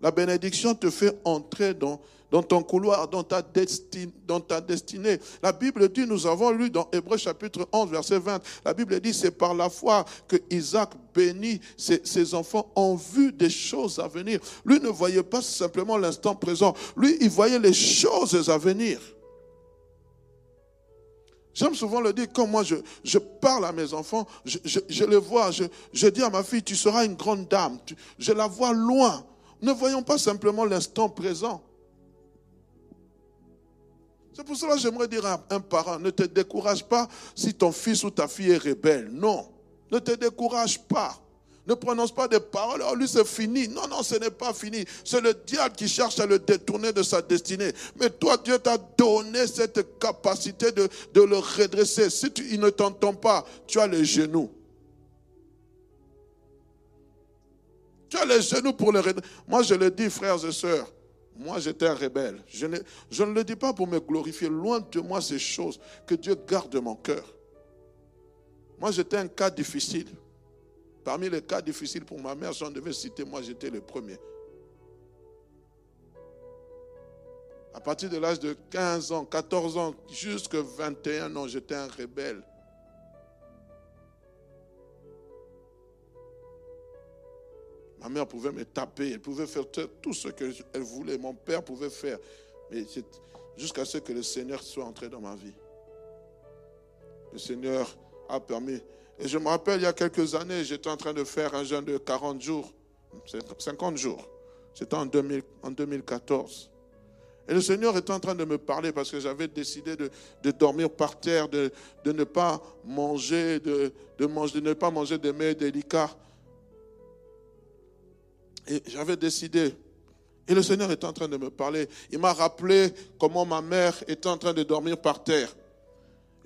La bénédiction te fait entrer dans dans ton couloir, dans ta, destinée. La Bible dit, nous avons lu dans Hébreu chapitre 11, verset 20, la Bible dit, c'est par la foi que Isaac bénit ses, enfants en vue des choses à venir. Lui ne voyait pas simplement l'instant présent, lui, il voyait les choses à venir. J'aime souvent le dire, quand moi je, parle à mes enfants, je, les vois, je, dis à ma fille, tu seras une grande dame, je la vois loin. Ne voyons pas simplement l'instant présent. C'est pour cela que j'aimerais dire à un parent, ne te décourage pas si ton fils ou ta fille est rebelle. Non, ne te décourage pas. Ne prononce pas des paroles, oh lui c'est fini. Non, non, ce n'est pas fini. C'est le diable qui cherche à le détourner de sa destinée. Mais toi, Dieu t'a donné cette capacité de, le redresser. Si il ne t'entend pas, tu as les genoux. Tu as les genoux pour le redresser. Moi, je le dis, frères et sœurs, moi, j'étais un rebelle. Je ne, le dis pas pour me glorifier. Loin de moi ces choses. Que Dieu garde mon cœur. Moi, j'étais un cas difficile. Parmi les cas difficiles pour ma mère, j'en devais citer, moi, j'étais le premier. À partir de l'âge de 15 ans, 14 ans, jusqu'à 21 ans, j'étais un rebelle. Ma mère pouvait me taper, elle pouvait faire tout ce qu'elle voulait. Mon père pouvait faire. Mais jusqu'à ce que le Seigneur soit entré dans ma vie. Le Seigneur a permis. Et je me rappelle, il y a quelques années, j'étais en train de faire un jeûne de 40 jours, 50 jours. C'était en, 2014. Et le Seigneur était en train de me parler parce que j'avais décidé de, dormir par terre, de, ne pas manger, de, manger, de ne pas manger des mets délicats. Et j'avais décidé. Et le Seigneur était en train de me parler. Il m'a rappelé comment ma mère était en train de dormir par terre.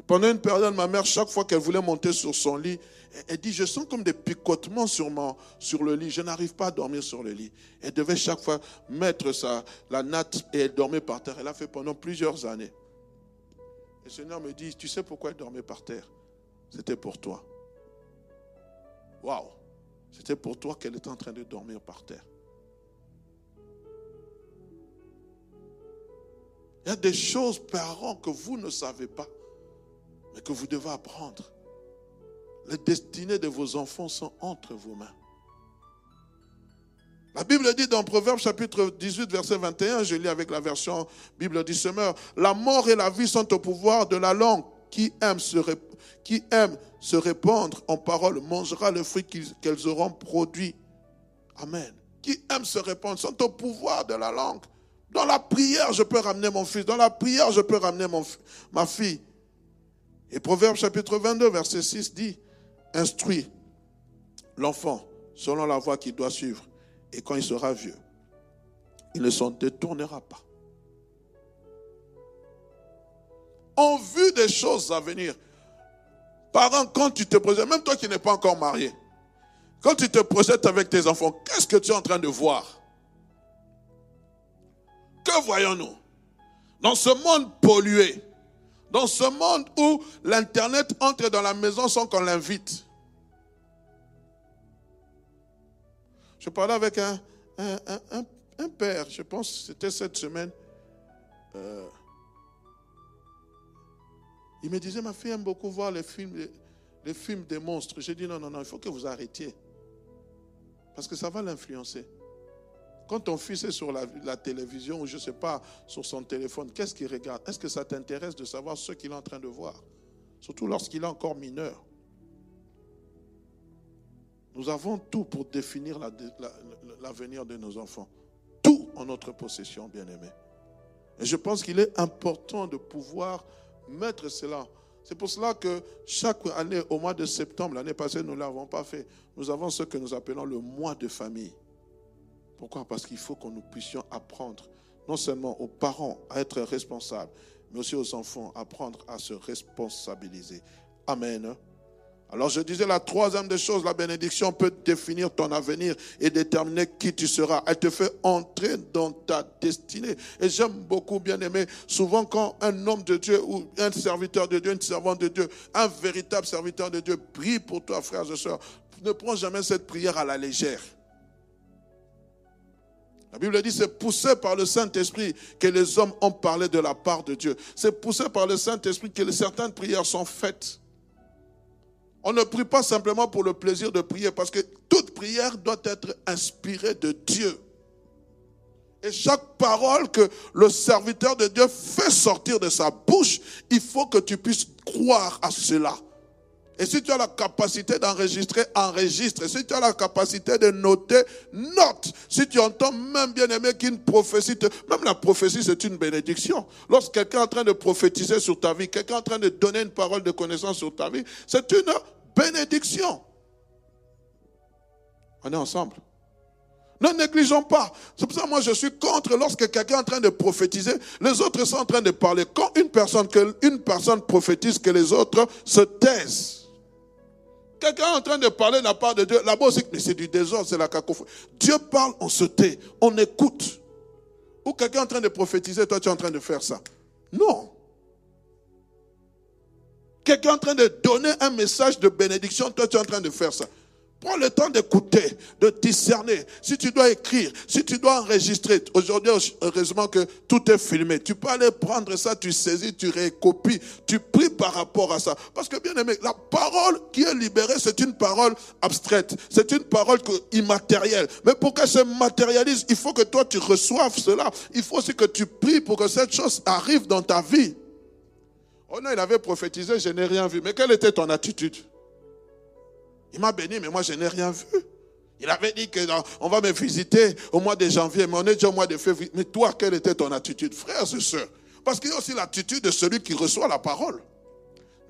pendant une période, ma mère, chaque fois qu'elle voulait monter sur son lit, elle dit, je sens comme des picotements sur, sur le lit. Je n'arrive pas à dormir sur le lit. Elle devait chaque fois mettre sa, la natte et elle dormait par terre. Elle a fait pendant plusieurs années. Le Seigneur me dit, tu sais pourquoi elle dormait par terre? C'était pour toi. Waouh c'était pour toi qu'elle était en train de dormir par terre. Il y a des choses, parents, que vous ne savez pas, mais que vous devez apprendre. Les destinées de vos enfants sont entre vos mains. La Bible dit dans Proverbe chapitre 18, verset 21, je lis avec la version Bible du Semeur, la mort et la vie sont au pouvoir de la langue. Qui aime se, répandre en parole mangera le fruit qu'elles auront produit. Amen. Qui aime se répandre sont au pouvoir de la langue. Dans la prière, je peux ramener mon fils. Dans la prière, je peux ramener ma fille. Et Proverbe chapitre 22, verset 6 dit, instruis l'enfant selon la voie qu'il doit suivre. Et quand il sera vieux, il ne s'en détournera pas. En vue des choses à venir, Parents, quand tu te projettes, même toi qui n'es pas encore marié, quand tu te projettes avec tes enfants, qu'est-ce que tu es en train de voir? Que voyons-nous? Dans ce monde pollué, dans ce monde où l'Internet entre dans la maison sans qu'on l'invite. Je parlais avec un, un, père, je pense que c'était cette semaine. Euh, il me disait, ma fille aime beaucoup voir les films, les, films des monstres. J'ai dit, non, non, non, il faut que vous arrêtiez. Parce que ça va l'influencer. Quand ton fils est sur la, télévision ou je ne sais pas, sur son téléphone, qu'est-ce qu'il regarde? Est-ce que ça t'intéresse de savoir ce qu'il est en train de voir? Surtout lorsqu'il est encore mineur. Nous avons tout pour définir l'avenir de nos enfants. Tout en notre possession, bien-aimés. Et je pense qu'il est important de pouvoir mettre cela. C'est pour cela que chaque année, au mois de septembre, l'année passée, nous ne l'avons pas fait. Nous avons ce que nous appelons le mois de famille. Pourquoi? Parce qu'il faut que nous puissions apprendre, non seulement aux parents à être responsables, mais aussi aux enfants à apprendre à se responsabiliser. Amen. Alors je disais la troisième des choses, la bénédiction peut définir ton avenir et déterminer qui tu seras. Elle te fait entrer dans ta destinée. Et j'aime beaucoup, bien aimé, souvent quand un homme de Dieu ou un serviteur de Dieu, une servante de Dieu, un véritable serviteur de Dieu prie pour toi, frères et sœurs, ne prends jamais cette prière à la légère. La Bible dit, c'est poussé par le Saint-Esprit que les hommes ont parlé de la part de Dieu. C'est poussé par le Saint-Esprit que certaines prières sont faites. On ne prie pas simplement pour le plaisir de prier, parce que toute prière doit être inspirée de Dieu. Et chaque parole que le serviteur de Dieu fait sortir de sa bouche, il faut que tu puisses croire à cela. Et si tu as la capacité d'enregistrer, enregistre. Si tu as la capacité de noter, note. Si tu entends même bien aimé qu'une prophétie, même la prophétie c'est une bénédiction. Lorsque quelqu'un est en train de prophétiser sur ta vie, quelqu'un est en train de donner une parole de connaissance sur ta vie, c'est une bénédiction. On est ensemble. Ne négligeons pas. C'est pour ça que moi je suis contre lorsque quelqu'un est en train de prophétiser, les autres sont en train de parler. Quand une personne, une personne prophétise, que les autres se taisent. Quelqu'un est en train de parler de la part de Dieu. Là-bas mais c'est du désordre, c'est la cacophonie. Dieu parle, on se tait, on écoute. Ou quelqu'un est en train de prophétiser, toi tu es en train de faire ça. Non. Quelqu'un est en train de donner un message de bénédiction, toi tu es en train de faire ça. Prends le temps d'écouter, de discerner. Si tu dois écrire, si tu dois enregistrer. Aujourd'hui, heureusement que tout est filmé. Tu peux aller prendre ça, tu saisis, tu récopies, tu pries par rapport à ça. Parce que bien aimé, la parole qui est libérée, c'est une parole abstraite. C'est une parole immatérielle. Mais pour qu'elle se matérialise, il faut que toi tu reçoives cela. Il faut aussi que tu pries pour que cette chose arrive dans ta vie. Oh non, il avait prophétisé, je n'ai rien vu. Mais quelle était ton attitude? Il m'a béni, mais moi, je n'ai rien vu. Il avait dit que on va me visiter au mois de janvier, mais on est déjà au mois de février. Mais toi, quelle était ton attitude, frères et sœurs Parce qu'il y a aussi l'attitude de celui qui reçoit la parole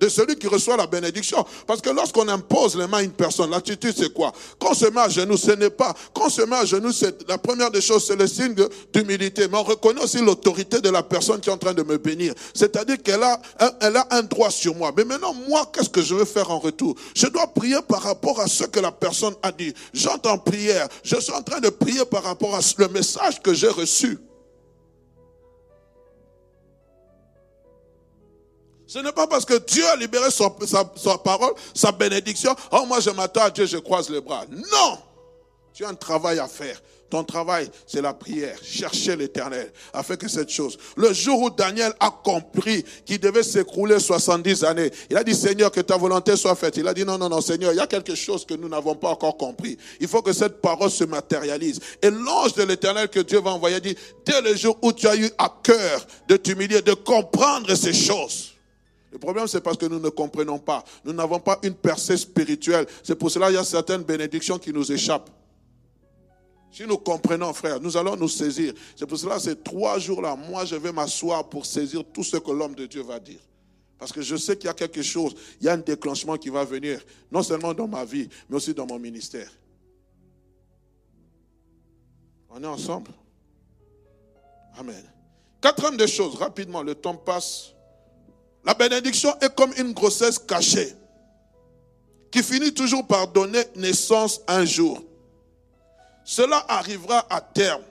de celui qui reçoit la bénédiction. Parce que lorsqu'on impose les mains à une personne, l'attitude c'est quoi? Quand on se met à genoux, ce n'est pas. Quand on se met à genoux, c'est la première des choses, c'est le signe d'humilité. Mais on reconnaît aussi l'autorité de la personne qui est en train de me bénir. C'est-à-dire qu'elle a, elle a un droit sur moi. Mais maintenant, moi, qu'est-ce que je veux faire en retour? Je dois prier par rapport à ce que la personne a dit. J'entends prière. Je suis en train de prier par rapport à le message que j'ai reçu. Ce n'est pas parce que Dieu a libéré sa, parole, sa bénédiction. Oh, moi je m'attends à Dieu, je croise les bras. Non! Tu as un travail à faire. Ton travail, c'est la prière. Chercher l'éternel afin que cette chose. Le jour où Daniel a compris qu'il devait s'écrouler 70 années, il a dit Seigneur, que ta volonté soit faite. Il a dit non, non, non, Seigneur, il y a quelque chose que nous n'avons pas encore compris. Il faut que cette parole se matérialise. Et l'ange de l'éternel que Dieu va envoyer dit, dès le jour où tu as eu à cœur de t'humilier, de comprendre ces choses, le problème, c'est parce que nous ne comprenons pas. Nous n'avons pas une percée spirituelle. C'est pour cela qu'il y a certaines bénédictions qui nous échappent. Si nous comprenons, frère, nous allons nous saisir. C'est pour cela, ces trois jours-là, moi, je vais m'asseoir pour saisir tout ce que l'homme de Dieu va dire. Parce que je sais qu'il y a quelque chose, il y a un déclenchement qui va venir, non seulement dans ma vie, mais aussi dans mon ministère. On est ensemble? Amen. Quatrième choses, rapidement, le temps passe. La bénédiction est comme une grossesse cachée qui finit toujours par donner naissance un jour. Cela arrivera à terme,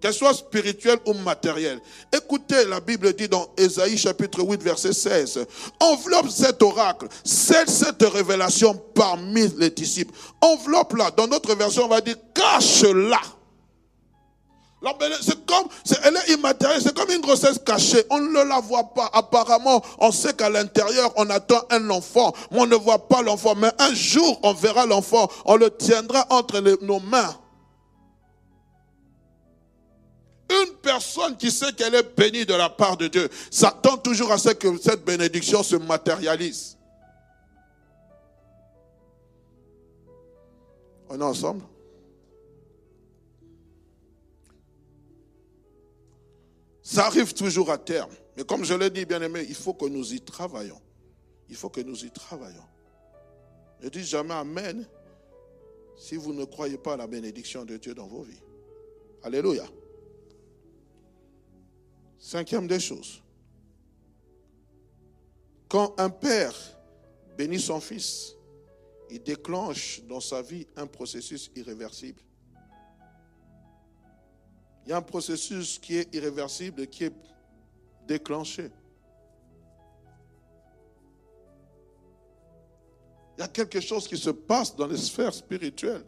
qu'elle soit spirituelle ou matérielle. Écoutez, la Bible dit dans Ésaïe chapitre 8 verset 16, enveloppe cet oracle, celle cette révélation parmi les disciples. Enveloppe-la. Dans notre version, on va dire cache-la. C'est comme, elle est immatérielle, c'est comme une grossesse cachée. On ne la voit pas. Apparemment, on sait qu'à l'intérieur, on attend un enfant, mais on ne voit pas l'enfant. Mais un jour, on verra l'enfant. On le tiendra entre nos mains. Une personne qui sait qu'elle est bénie de la part de Dieu s'attend toujours à ce que cette bénédiction se matérialise. On est ensemble? Ça arrive toujours à terme. Mais comme je l'ai dit, bien aimé, il faut que nous y travaillons. Il faut que nous y travaillons. Ne dites jamais Amen si vous ne croyez pas à la bénédiction de Dieu dans vos vies. Alléluia. Cinquième des choses. Quand un père bénit son fils, il déclenche dans sa vie un processus irréversible. Il y a un processus qui est irréversible, qui est déclenché. Il y a quelque chose qui se passe dans les sphères spirituelles.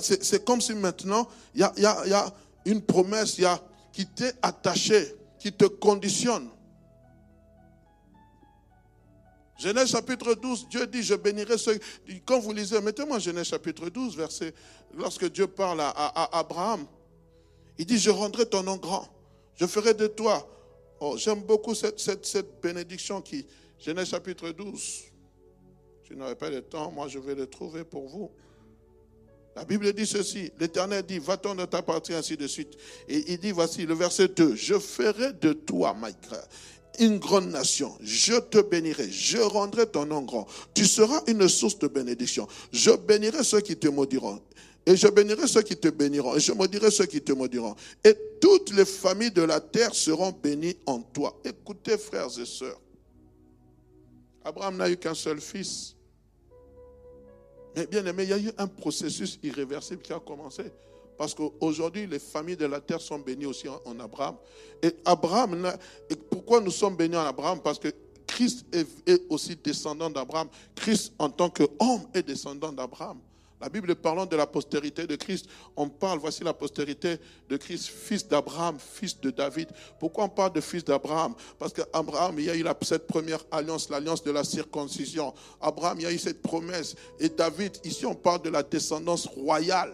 c'est, comme si maintenant, il y a, il y a une promesse il y a, qui t'est attachée, qui te conditionne. Genèse chapitre 12, Dieu dit, je bénirai ceux... Quand vous lisez, mettez-moi Genèse chapitre 12, verset... Lorsque Dieu parle à, Abraham, il dit, je rendrai ton nom grand. Je ferai de toi... Oh, j'aime beaucoup cette, cette, bénédiction qui... Genèse chapitre 12. Je n'aurai pas le temps, moi je vais le trouver pour vous. La Bible dit ceci, l'Éternel dit, va-t'en de ta partie, ainsi de suite. Et il dit, voici le verset 2, je ferai de toi, Michael, une grande nation. Je te bénirai. Je rendrai ton nom grand. Tu seras une source de bénédiction. Je bénirai ceux qui te maudiront. Et je bénirai ceux qui te béniront. Et je maudirai ceux qui te maudiront. Et toutes les familles de la terre seront bénies en toi. Écoutez, frères et sœurs. Abraham n'a eu qu'un seul fils. Mais bien aimé, il y a eu un processus irréversible qui a commencé. Parce qu'aujourd'hui, les familles de la terre sont bénies aussi en, Abraham. Et Abraham, pourquoi nous sommes bénis en Abraham? Parce que Christ est, aussi descendant d'Abraham. Christ, en tant qu'homme, est descendant d'Abraham. La Bible parlant de la postérité de Christ, on parle, voici la postérité de Christ, fils d'Abraham, fils de David. Pourquoi on parle de fils d'Abraham? Parce qu'Abraham, il y a eu cette première alliance, l'alliance de la circoncision. Abraham, il y a eu cette promesse. Et David, ici on parle de la descendance royale.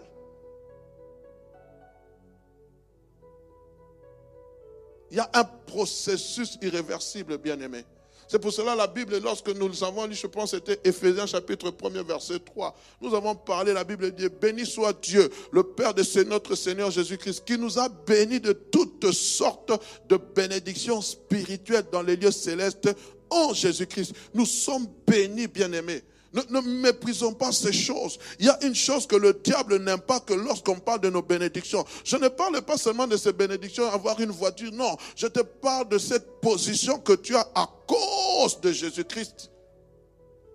Il y a un processus irréversible, bien-aimé. C'est pour cela la Bible, lorsque nous avons lu, je pense c'était Éphésiens chapitre 1 verset 3, nous avons parlé, la Bible dit, béni soit Dieu, le Père de notre Seigneur Jésus-Christ, qui nous a bénis de toutes sortes de bénédictions spirituelles dans les lieux célestes en Jésus-Christ. Nous sommes bénis, bien-aimés. Ne, méprisons pas ces choses. Il y a une chose que le diable n'aime pas que lorsqu'on parle de nos bénédictions. Je ne parle pas seulement de ces bénédictions, avoir une voiture. Non, je te parle de cette position que tu as à cause de Jésus-Christ.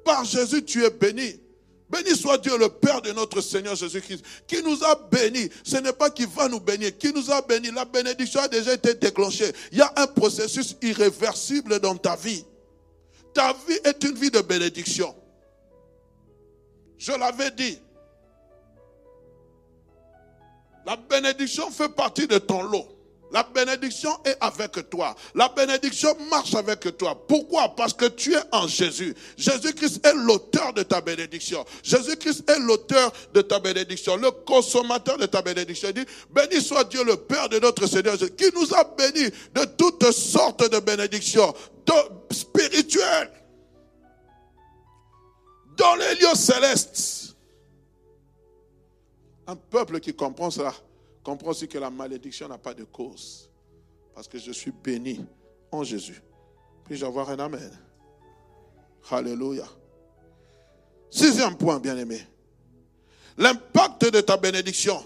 Par Jésus, tu es béni. Béni soit Dieu, le Père de notre Seigneur Jésus-Christ, qui nous a bénis. Ce n'est pas qui va nous bénir, qui nous a bénis. La bénédiction a déjà été déclenchée. Il y a un processus irréversible dans ta vie. Ta vie est une vie de bénédiction. Je l'avais dit. La bénédiction fait partie de ton lot. La bénédiction est avec toi. La bénédiction marche avec toi. Pourquoi? Parce que tu es en Jésus. Jésus-Christ est l'auteur de ta bénédiction. Jésus-Christ est l'auteur de ta bénédiction, le consommateur de ta bénédiction. Il dit, béni soit Dieu le Père de notre Seigneur qui nous a bénis de toutes sortes de bénédictions spirituelles dans les lieux célestes. Un peuple qui comprend cela comprend aussi que la malédiction n'a pas de cause. Parce que je suis béni en Jésus. Puis-je avoir un Amen? Alléluia. Sixième point, bien-aimé. L'impact de ta bénédiction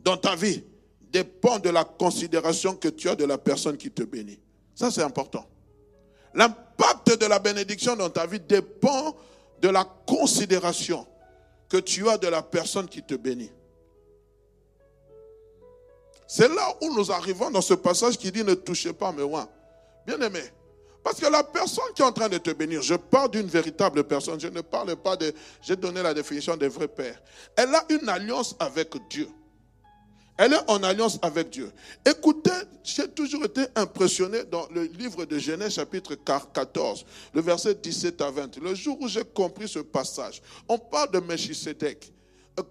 dans ta vie dépend de la considération que tu as de la personne qui te bénit. Ça, c'est important. L'impact de la bénédiction dans ta vie dépend de la considération que tu as de la personne qui te bénit. C'est là où nous arrivons dans ce passage qui dit ne touchez pas mes oins. Bien aimé, parce que la personne qui est en train de te bénir, je parle d'une véritable personne, je ne parle pas de, j'ai donné la définition des vrais pères. Elle a une alliance avec Dieu. Elle est en alliance avec Dieu. Écoutez, j'ai toujours été impressionné dans le livre de Genèse chapitre 14, le verset 17 à 20. Le jour où j'ai compris ce passage, on parle de Melchisedec.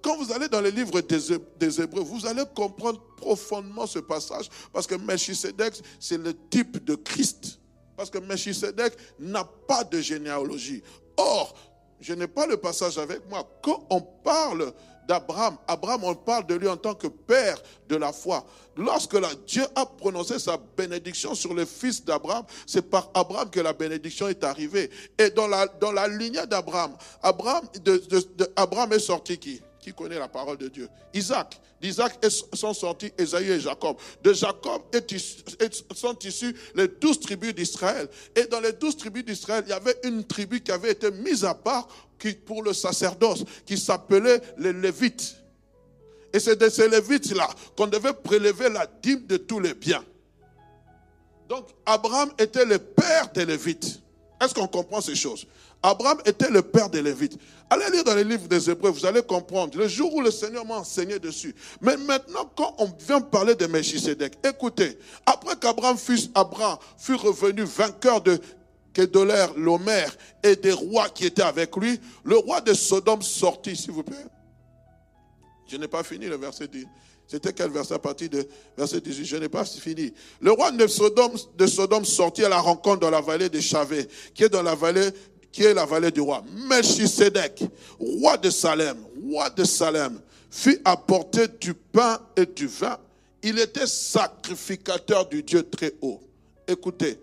Quand vous allez dans le livre des Hébreux, vous allez comprendre profondément ce passage parce que Melchisedec, c'est le type de Christ. Parce que Melchisedec n'a pas de généalogie. Or, je n'ai pas le passage avec moi. Quand on parle d'Abraham. Abraham, on parle de lui en tant que père de la foi. Lorsque Dieu a prononcé sa bénédiction sur le fils d'Abraham, c'est par Abraham que la bénédiction est arrivée. Et dans la, dans lignée d'Abraham, Abraham, Abraham est sorti qui? Qui connaît la parole de Dieu Isaac. D'Isaac sont sortis Esaü et Jacob. De Jacob sont issus les douze tribus d'Israël. Et dans les douze tribus d'Israël, il y avait une tribu qui avait été mise à part pour le sacerdoce, qui s'appelait les Lévites. Et c'est de ces Lévites-là qu'on devait prélever la dîme de tous les biens. Donc Abraham était le père des Lévites. Est-ce qu'on comprend ces choses? Abraham était le père des Lévites. Allez lire dans les livres des Hébreux, vous allez comprendre. Le jour où le Seigneur m'a enseigné dessus. Mais maintenant, quand on vient parler de Melchisedec, écoutez, après qu'Abraham fut, Abraham fut revenu vainqueur de Kédoler, l'Omer et des rois qui étaient avec lui, le roi de Sodome sortit, s'il vous plaît. Je n'ai pas fini le verset 10. C'était quel verset à partir de verset 18 Je n'ai pas fini. Le roi de Sodome, de Sodome sortit à la rencontre dans la vallée de Chavé, qui est dans la vallée, qui est la vallée du roi. Melchisedec, roi de Salem, roi de Salem, fit apporter du pain et du vin. Il était sacrificateur du Dieu très haut. Écoutez,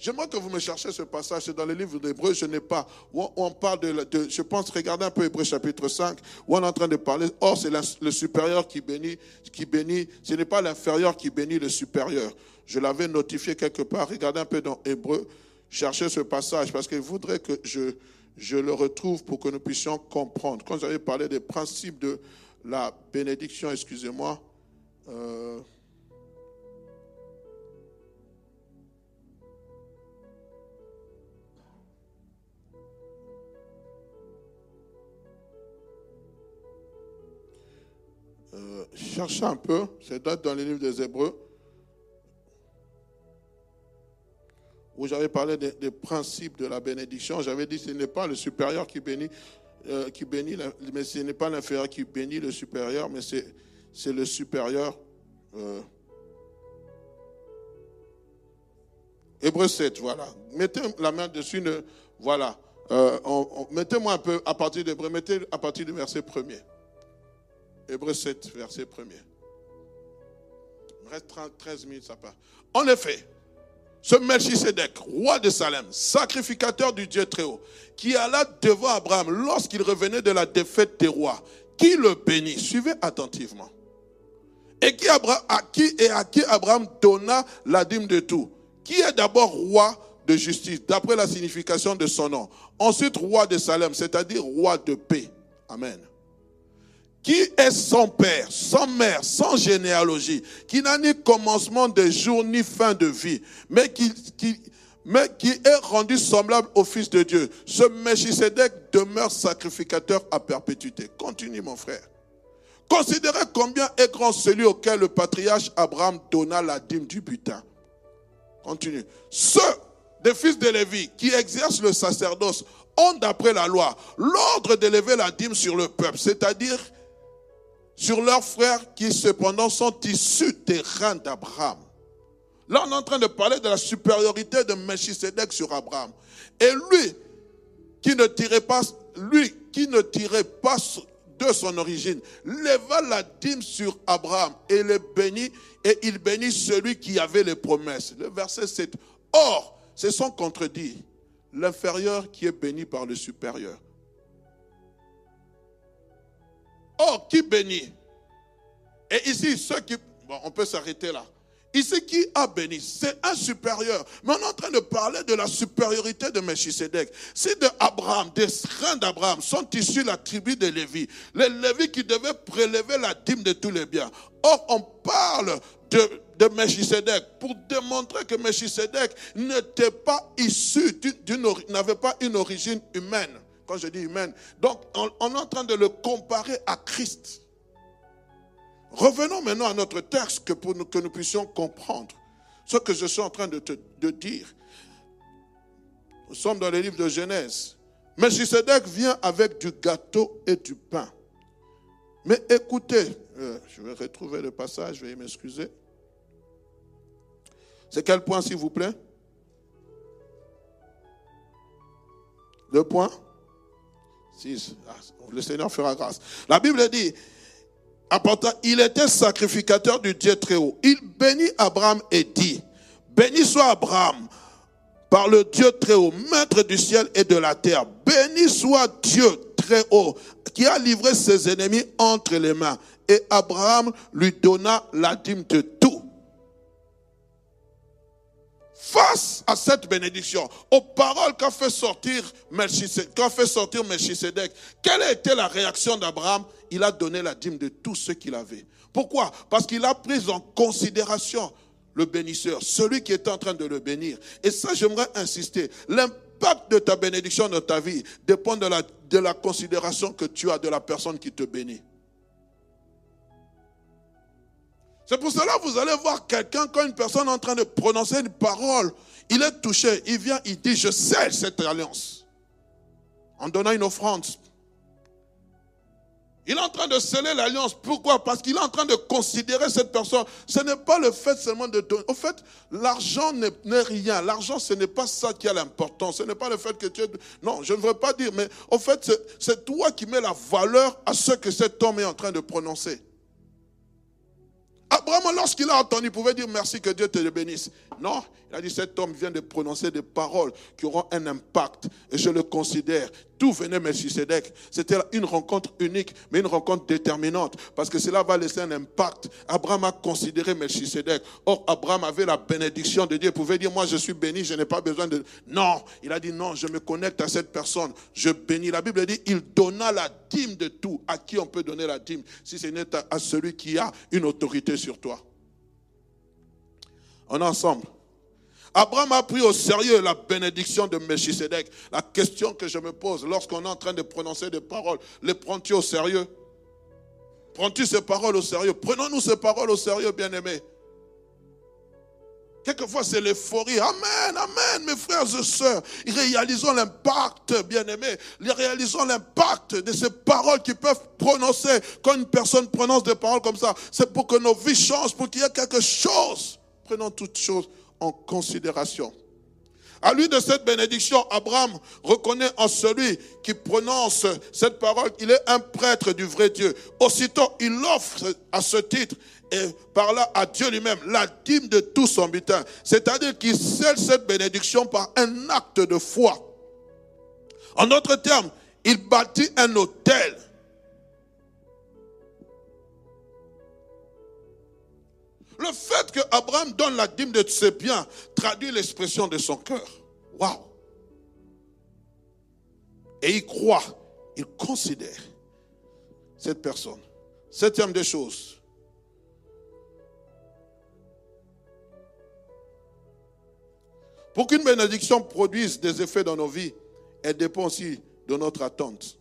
J'aimerais que vous me cherchiez ce passage, c'est dans le livre d'Hébreu, je n'ai pas, on parle de, je pense, regardez un peu Hébreu chapitre 5, où on est en train de parler, or c'est le supérieur qui bénit, qui bénit, ce n'est pas l'inférieur qui bénit le supérieur. Je l'avais notifié quelque part, regardez un peu dans Hébreu, chercher ce passage parce qu'il voudrait que je, le retrouve pour que nous puissions comprendre. Quand j'avais parlé des principes de la bénédiction, excusez-moi, euh, euh, cherchez un peu, c'est dans les livres des Hébreux, où j'avais parlé des, principes de la bénédiction. J'avais dit ce n'est pas le supérieur qui bénit, euh, qui bénit mais ce n'est pas l'inférieur qui bénit le supérieur, mais c'est le supérieur. Euh, Hébreu 7, voilà. Mettez la main dessus, voilà. Euh, mettez-moi un peu à partir de mettez à partir du verset 1er. Hébreu 7, verset 1er. Il me reste 13 minutes, ça part. En effet, ce Melchisedec, roi de Salem, sacrificateur du Dieu très haut, qui alla devant Abraham lorsqu'il revenait de la défaite des rois, qui le bénit, suivez attentivement, et qui, à qui, et à qui Abraham donna la dîme de tout, qui est d'abord roi de justice, d'après la signification de son nom? Ensuite, roi de Salem, c'est-à-dire roi de paix. Amen. Qui est son père, sans mère, sans généalogie, qui n'a ni commencement de jour ni fin de vie, mais qui, mais qui est rendu semblable au Fils de Dieu. Ce Melchisedec demeure sacrificateur à perpétuité. Continue, mon frère. Considérez combien est grand celui auquel le patriarche Abraham donna la dîme du butin. Continue. Ceux des fils de Lévi qui exercent le sacerdoce ont, d'après la loi, l'ordre d'élever la dîme sur le peuple, c'est-à-dire sur leurs frères qui cependant sont issus des reins d'Abraham. Là, on est en train de parler de la supériorité de Melchisedec sur Abraham. Et lui, qui ne tirait pas, lui qui ne tirait pas de son origine, leva la dîme sur Abraham et le bénit, et il bénit celui qui avait les promesses. Le verset 7. Or, c'est son contredit. L'inférieur qui est béni par le supérieur. Or, qui bénit? Et ici, ceux qui... Bon, on peut s'arrêter là. Ici, qui a béni? C'est un supérieur. Mais on est en train de parler de la supériorité de Melchisedec. C'est de Abraham, des reins d'Abraham, sont issus la tribu de Lévi. Les Lévi qui devaient prélever la dîme de tous les biens. Or, on parle de, de pour démontrer que Melchisedec n'était pas issu, n'avait pas une origine humaine. Quand je dis humaine. Donc, on est en train de le comparer à Christ. Revenons maintenant à notre texte que pour que nous puissions comprendre ce que je suis en train de te dire. Nous sommes dans le livre de Genèse. Melchisedec vient avec du gâteau et du pain. Mais écoutez, euh, je vais retrouver le passage, veuillez m'excuser. C'est quel point, s'il vous plaît? Le point 6. Ah, le Seigneur fera grâce. La Bible dit, il était sacrificateur du Dieu très haut. Il bénit Abraham et dit, béni soit Abraham par le Dieu très haut, maître du ciel et de la terre. Béni soit Dieu très haut, qui a livré ses ennemis entre les mains. Et Abraham lui donna la dîme de Face à cette bénédiction, aux paroles qu'a fait sortir qu'a fait sortir Melchisedec, quelle a été la réaction d'Abraham? Il a donné la dîme de tout ce qu'il avait. Pourquoi? Parce qu'il a pris en considération le bénisseur, celui qui est en train de le bénir. Et ça, j'aimerais insister. L'impact de ta bénédiction dans ta vie dépend de la, de la considération que tu as de la personne qui te bénit. C'est pour cela que vous allez voir quelqu'un, quand une personne est en train de prononcer une parole, il est touché, il vient, il dit, je scelle cette alliance. En donnant une offrande il est en train de sceller l'alliance. Pourquoi? Parce qu'il est en train de considérer cette personne. Ce n'est pas le fait seulement de donner. Au fait, l'argent n'est rien. L'argent, ce n'est pas ça qui a l'importance. Ce n'est pas le fait que tu es... Non, je ne veux pas dire, mais au fait, c'est toi qui mets la valeur à ce que cet homme est en train de prononcer. Abraham, lorsqu'il a entendu, pouvait dire merci que Dieu te bénisse. Non, il a dit cet homme vient de prononcer des paroles qui auront un impact. Et je le considère tout venait Melchisedec. C'était une rencontre unique, mais une rencontre déterminante, parce que cela va laisser un impact. Abraham a considéré Melchisedec. Or, Abraham avait la bénédiction de Dieu. Il pouvait dire, moi je suis béni, je n'ai pas besoin de... Non, il a dit, non, je me connecte à cette personne, je bénis. La Bible dit, il donna la dîme de tout. À qui on peut donner la dîme si ce n'est à celui qui a une autorité sur toi? On est ensemble. Abraham a pris au sérieux la bénédiction de Melchisedec. La question que je me pose lorsqu'on est en train de prononcer des paroles, les prends-tu au sérieux? Prends-tu ces paroles au sérieux? Prenons-nous ces paroles au sérieux, bien-aimés. Quelquefois, c'est l'euphorie. Amen, amen, mes frères et sœurs. Réalisons l'impact, bien-aimés. Réalisons l'impact de ces paroles qui peuvent prononcer. Quand une personne prononce des paroles comme ça, c'est pour que nos vies changent, pour qu'il y ait quelque chose. Prenons toutes choses en considération. À lui de cette bénédiction, Abraham reconnaît en celui qui prononce cette parole qu'il est un prêtre du vrai Dieu. Aussitôt, il offre à ce titre et par là à Dieu lui-même la dîme de tout son butin. C'est-à-dire qu'il scelle cette bénédiction par un acte de foi. En d'autres termes, il bâtit un hôtel. Le fait que Abraham donne la dîme de ses biens traduit l'expression de son cœur. Waouh! Et il croit, il considère cette personne. Septième des choses, Pour qu'une bénédiction produise des effets dans nos vies, elle dépend aussi de notre attente.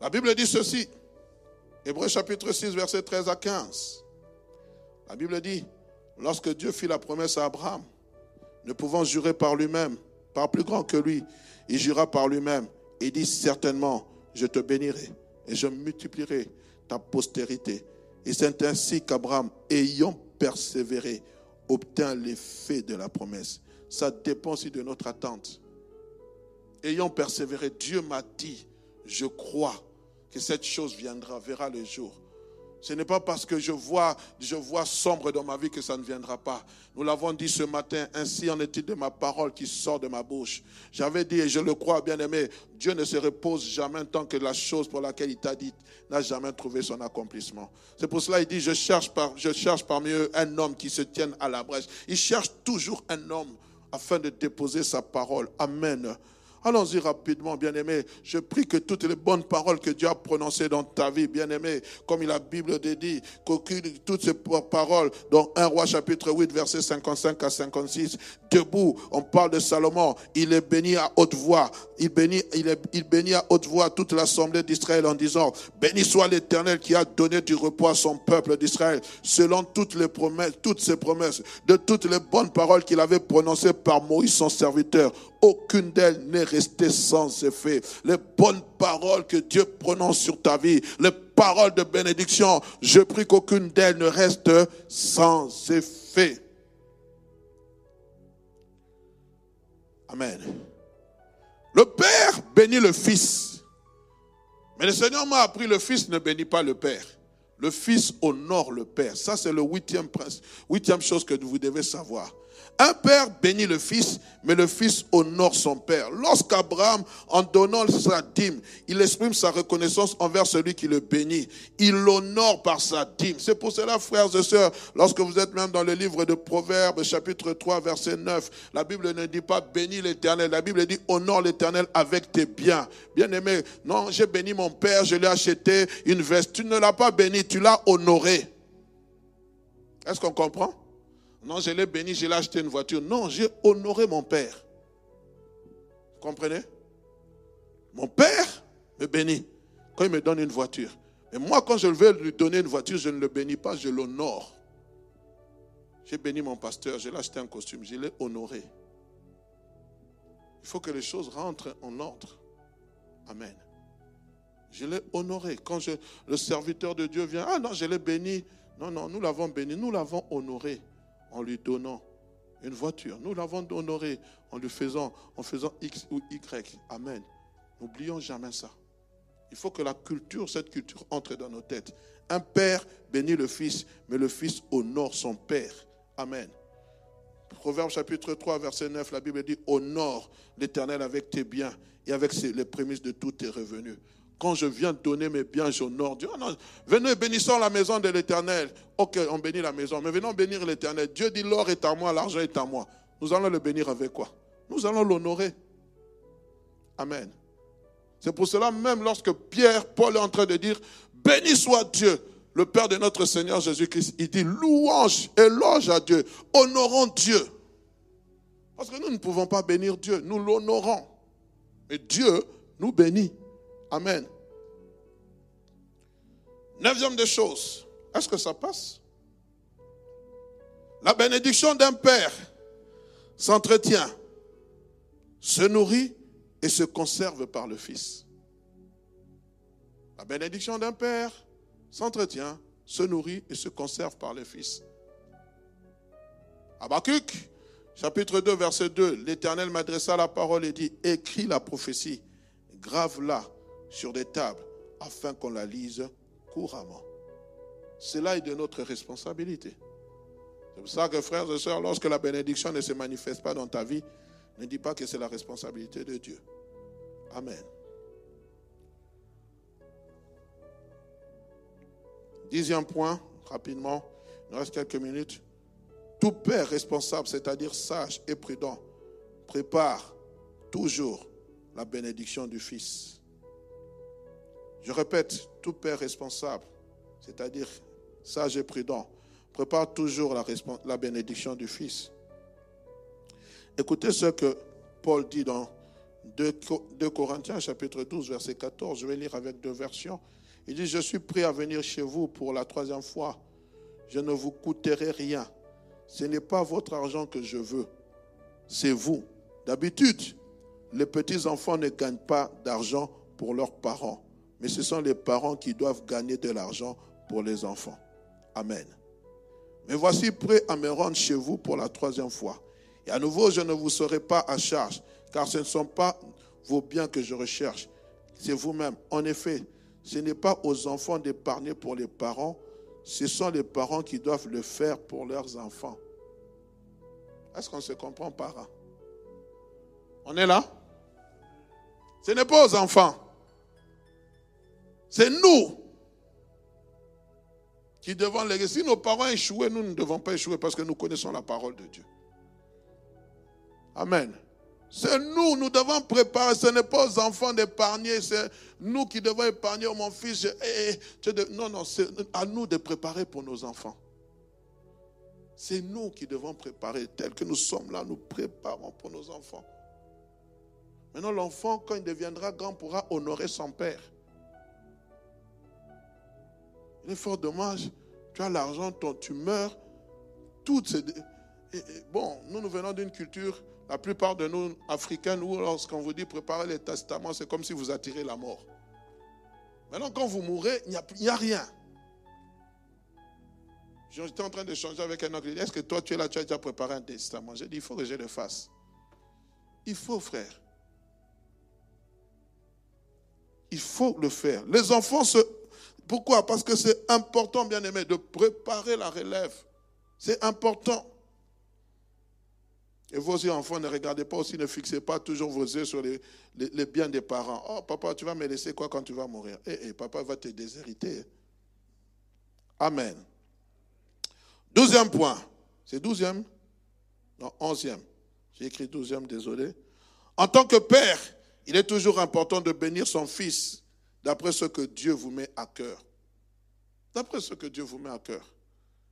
La Bible dit ceci. Hébreu chapitre 6, verset 13 à 15. La Bible dit, lorsque Dieu fit la promesse à Abraham, ne pouvant jurer par lui-même, par plus grand que lui, il jura par lui-même et dit certainement, je te bénirai et je multiplierai ta postérité. Et c'est ainsi qu'Abraham, ayant persévéré, obtint l'effet de la promesse. Ça dépend aussi de notre attente. Ayant persévéré, Dieu m'a dit, je crois que cette chose viendra, verra le jour. Ce n'est pas parce que je vois, je vois sombre dans ma vie que ça ne viendra pas. Nous l'avons dit ce matin, ainsi en est-il de ma parole qui sort de ma bouche. J'avais dit, et je le crois bien aimé, Dieu ne se repose jamais tant que la chose pour laquelle il t'a dit n'a jamais trouvé son accomplissement. C'est pour cela qu'il dit, je cherche, je cherche parmi eux un homme qui se tienne à la brèche. Il cherche toujours un homme afin de déposer sa parole. Amen. Allons-y rapidement, bien-aimé. Je prie que toutes les bonnes paroles que Dieu a prononcées dans ta vie, bien-aimé, comme la Bible dit, qu'aucune, toutes ces paroles, dans 1 roi chapitre 8, verset 55 à 56, debout, on parle de Salomon, il est béni à haute voix, il bénit, il, est, il bénit à haute voix toute l'assemblée d'Israël en disant, béni soit l'Éternel qui a donné du repos à son peuple d'Israël, selon toutes les promesses, toutes ses promesses, de toutes les bonnes paroles qu'il avait prononcées par Moïse son serviteur aucune d'elles n'est restée sans effet. Les bonnes paroles que Dieu prononce sur ta vie, les paroles de bénédiction, je prie qu'aucune d'elles ne reste sans effet. Amen. Le Père bénit le Fils. Mais le Seigneur m'a appris, le Fils ne bénit pas le Père. Le Fils honore le Père. Ça, c'est le huitième, huitième chose que vous devez savoir. Un père bénit le fils, mais le fils honore son père. Lorsqu'Abraham, en donnant sa dîme, il exprime sa reconnaissance envers celui qui le bénit. Il l'honore par sa dîme. C'est pour cela, frères et sœurs, lorsque vous êtes même dans le livre de Proverbes, chapitre 3, verset 9, la Bible ne dit pas bénis l'éternel. La Bible dit honore l'éternel avec tes biens. Bien aimé, non, j'ai béni mon père, je lui ai acheté une veste. Tu ne l'as pas béni, tu l'as honoré. Est-ce qu'on comprend? Non, je l'ai béni, je l'ai acheté une voiture. Non, j'ai honoré mon père. Vous comprenez? Mon père me bénit quand il me donne une voiture. Et moi, quand je veux lui donner une voiture, je ne le bénis pas, je l'honore. J'ai béni mon pasteur, je l'ai acheté un costume, je l'ai honoré. Il faut que les choses rentrent en ordre. Amen. Je l'ai honoré. Quand le serviteur de Dieu vient, ah non, je l'ai béni. Non, non, nous l'avons béni, nous l'avons honoré en lui donnant une voiture. Nous l'avons honoré en lui faisant, en faisant X ou Y. Amen. N'oublions jamais ça. Il faut que la culture, cette culture entre dans nos têtes. Un père bénit le fils, mais le fils honore son père. Amen. Proverbe chapitre 3, verset 9, la Bible dit, honore l'éternel avec tes biens et avec les prémices de tous tes revenus. Quand je viens donner mes biens, j'honore Dieu. non, venez, bénissons la maison de l'éternel. Ok, on bénit la maison, mais venons bénir l'éternel. Dieu dit l'or est à moi, l'argent est à moi. Nous allons le bénir avec quoi? Nous allons l'honorer. Amen. C'est pour cela, même lorsque Pierre, Paul est en train de dire, béni soit Dieu, le Père de notre Seigneur Jésus-Christ, il dit louange, éloge à Dieu, honorons Dieu. Parce que nous ne pouvons pas bénir Dieu, nous l'honorons. Mais Dieu nous bénit. Amen. Neuvième des choses. Est-ce que ça passe? La bénédiction d'un père s'entretient, se nourrit et se conserve par le Fils. La bénédiction d'un père s'entretient, se nourrit et se conserve par le Fils. Habakkuk, chapitre 2, verset 2, l'Éternel m'adressa la parole et dit, écris la prophétie, grave-la sur des tables, afin qu'on la lise couramment. Cela est de notre responsabilité. C'est pour ça que, frères et sœurs, lorsque la bénédiction ne se manifeste pas dans ta vie, ne dis pas que c'est la responsabilité de Dieu. Amen. Dixième point, rapidement, il reste quelques minutes. Tout père responsable, c'est-à-dire sage et prudent, prépare toujours la bénédiction du Fils. Je répète, tout père responsable, c'est-à-dire sage et prudent, prépare toujours la, bénédiction du Fils. Écoutez ce que Paul dit dans 2, 2 Corinthiens chapitre 12, verset 14. Je vais lire avec deux versions. Il dit, je suis prêt à venir chez vous pour la troisième fois. Je ne vous coûterai rien ce n'est pas votre argent que je veux, c'est vous. D'habitude, les petits-enfants ne gagnent pas d'argent pour leurs parents, mais ce sont les parents qui doivent gagner de l'argent pour les enfants. Amen. Mais voici prêt à me rendre chez vous pour la troisième fois. Et à nouveau, je ne vous serai pas à charge, car ce ne sont pas vos biens que je recherche, c'est vous-même. En effet, ce n'est pas aux enfants d'épargner pour les parents, ce sont les parents qui doivent le faire pour leurs enfants. Est-ce qu'on se comprend par là On est là? Ce n'est pas aux enfants. C'est nous qui devons les... Si nos parents échouent, nous ne devons pas échouer parce que nous connaissons la parole de Dieu. Amen. C'est nous, nous devons préparer. Ce n'est pas aux enfants d'épargner, c'est nous qui devons épargner. Oh, mon fils, eh, eh, non, non, c'est à nous de préparer pour nos enfants. C'est nous qui devons préparer. Tel que nous sommes là, nous préparons pour nos enfants. Maintenant, l'enfant, quand il deviendra grand, pourra honorer son père. Fort dommage. Tu as l'argent, tu meurs. Toutes ces. bon, nous, nous venons d'une culture la plupart de nous, Africains, nous, lorsqu'on vous dit préparer les testaments, c'est comme si vous attirez la mort. Maintenant, quand vous mourrez, il n'y a, rien. J'étais en train d'échanger avec un oncle. Est-ce que toi, tu es là, tu as déjà préparé un testament? J'ai dit, il faut que je le fasse. Il faut, frère. Il faut le faire. Les enfants se... Pourquoi? Parce que c'est important, bien aimé, de préparer la relève. C'est important. Et vos yeux, enfants, ne regardez pas aussi, ne fixez pas toujours vos yeux sur les, biens des parents. Oh, papa, tu vas me laisser quoi quand tu vas mourir? Eh, eh papa va te déshériter. Amen. Douzième point. C'est douzième? Non, onzième. J'ai écrit douzième, désolé. En tant que père, il est toujours important de bénir son fils d'après ce que Dieu vous met à cœur. D'après ce que Dieu vous met à cœur.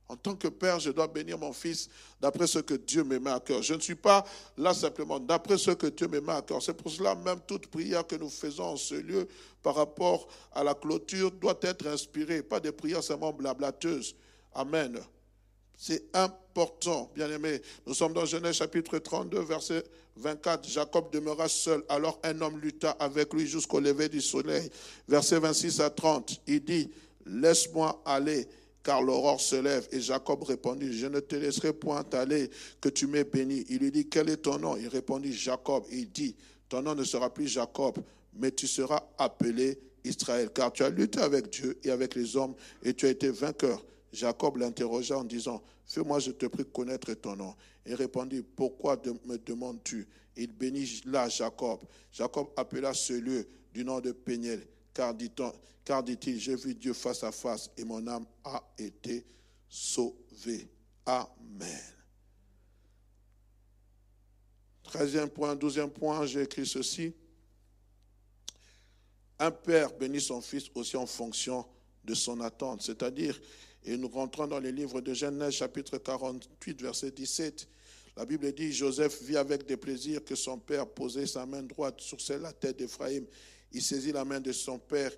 En tant que père, je dois bénir mon fils d'après ce que Dieu me met à cœur. Je ne suis pas là simplement d'après ce que Dieu me met à cœur. C'est pour cela même toute prière que nous faisons en ce lieu par rapport à la clôture doit être inspirée, pas des prières seulement blablateuses. Amen. C'est important, bien aimé. Nous sommes dans Genèse chapitre 32, verset 24. Jacob demeura seul. Alors un homme lutta avec lui jusqu'au lever du soleil. Verset 26 à 30. Il dit, laisse-moi aller car l'aurore se lève. Et Jacob répondit, je ne te laisserai point aller que tu m'aies béni. Il lui dit, quel est ton nom? Il répondit, Jacob. Il dit, ton nom ne sera plus Jacob, mais tu seras appelé Israël, car tu as lutté avec Dieu et avec les hommes, et tu as été vainqueur. Jacob l'interrogea en disant, fais-moi, je te prie, connaître ton nom. Il répondit, pourquoi me demandes-tu? Il bénit là Jacob. Jacob appela ce lieu du nom de Péniel car dit-il, j'ai vu Dieu face à face et mon âme a été sauvée. Amen. Treizième point, douzième point, j'ai écrit ceci. Un père bénit son fils aussi en fonction de son attente. C'est-à-dire, et nous rentrons dans les livres de Genèse chapitre 48, verset 17, La Bible dit, Joseph vit avec des plaisirs que son père posait sa main droite sur la tête d'Éphraïm. Il saisit la main de son père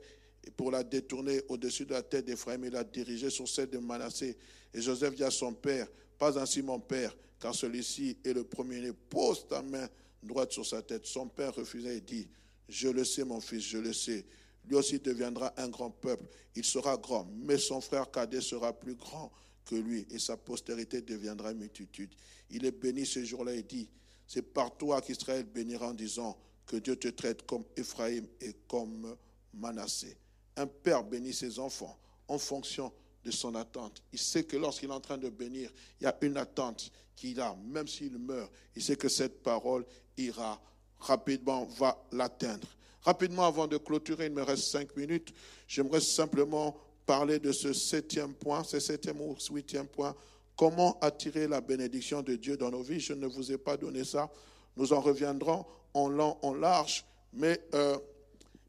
pour la détourner au-dessus de la tête d'Éphraïm et la diriger sur celle de Manassé. Et Joseph dit à son père, pas ainsi mon père, car celui-ci est le premier-né. Pose ta main droite sur sa tête. Son père refusait et dit, je le sais mon fils, je le sais. Lui aussi deviendra un grand peuple. Il sera grand, mais son frère cadet sera plus grand que lui et sa postérité deviendra multitude. Il est béni ce jour-là et dit, c'est par toi qu'Israël bénira en disant que Dieu te traite comme Éphraïm et comme Manassé. Un père bénit ses enfants en fonction de son attente. Il sait que lorsqu'il est en train de bénir, il y a une attente qu'il a, même s'il meurt. Il sait que cette parole ira rapidement, va l'atteindre. Rapidement, avant de clôturer, il me reste cinq minutes, j'aimerais simplement parler de ce septième point, ce septième ou huitième point, comment attirer la bénédiction de Dieu dans nos vies? Je ne vous ai pas donné ça. Nous en reviendrons en long, en large, mais euh,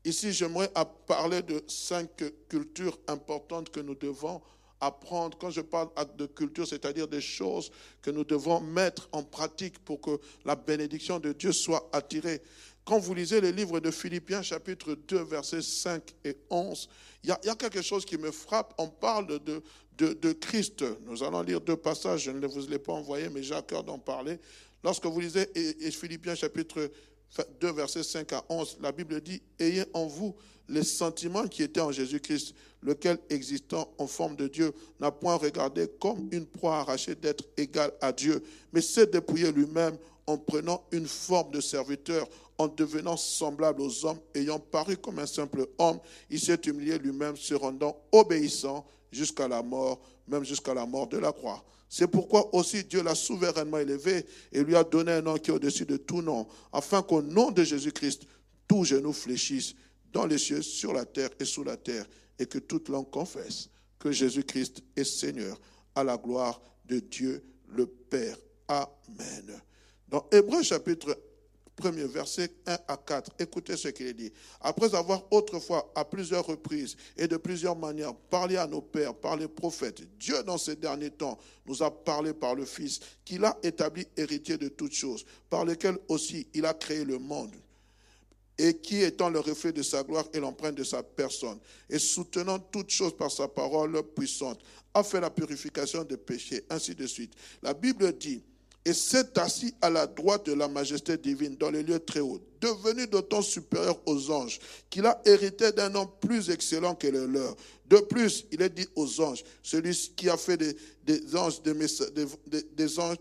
Ici, j'aimerais parler de cinq cultures importantes que nous devons apprendre. Quand je parle de culture, c'est-à-dire des choses que nous devons mettre en pratique pour que la bénédiction de Dieu soit attirée. Quand vous lisez le livre de Philippiens, chapitre 2, versets 5 et 11, il y, a, quelque chose qui me frappe. On parle de, de, Christ. Nous allons lire deux passages. Je ne vous les pas envoyés, mais j'ai à cœur d'en parler. Lorsque vous lisez Philippiens, chapitre 2, versets 5 à 11, la Bible dit, Ayez en vous les sentiments qui étaient en Jésus-Christ, lequel, existant en forme de Dieu, n'a point regardé comme une proie arrachée d'être égal à Dieu, mais s'est dépouillé lui-même en prenant une forme de serviteur, en devenant semblable aux hommes, ayant paru comme un simple homme, il s'est humilié lui-même, se rendant obéissant jusqu'à la mort, même jusqu'à la mort de la croix. C'est pourquoi aussi Dieu l'a souverainement élevé et lui a donné un nom qui est au-dessus de tout nom, afin qu'au nom de Jésus-Christ, tous genoux fléchissent dans les cieux, sur la terre et sous la terre, et que toute langue confesse que Jésus-Christ est Seigneur, à la gloire de Dieu le Père. Amen. Dans chapitre premier verset 1 à 4. Écoutez ce qu'il dit. Après avoir autrefois, à plusieurs reprises et de plusieurs manières, parlé à nos pères par les prophètes, Dieu, dans ces derniers temps, nous a parlé par le Fils, qu'il a établi héritier de toutes choses, par lequel aussi il a créé le monde et qui étant le reflet de sa gloire et l'empreinte de sa personne, et soutenant toutes choses par sa parole puissante, a fait la purification des péchés, ainsi de suite. La Bible dit, et s'est assis à la droite de la majesté divine dans les lieux très hauts, devenu d'autant supérieur aux anges qu'il a hérité d'un nom plus excellent que le leur. De plus, il est dit aux anges, celui qui a fait des, anges, des, anges,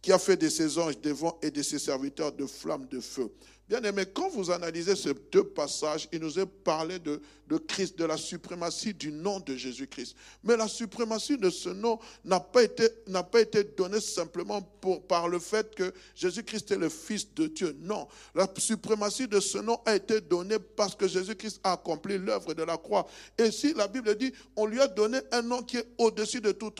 qui a fait de ses anges des vents et de ses serviteurs de flammes de feu. Bien aimé, quand vous analysez ces deux passages, il nous est parlé de, de Christ, de la suprématie du nom de Jésus-Christ. Mais la suprématie de ce nom n'a pas été, été donnée simplement par le fait que Jésus-Christ est le Fils de Dieu. Non, la suprématie de ce nom a été donnée parce que Jésus-Christ a accompli l'œuvre de la croix. Et si la Bible dit, on lui a donné un nom qui est au-dessus de tout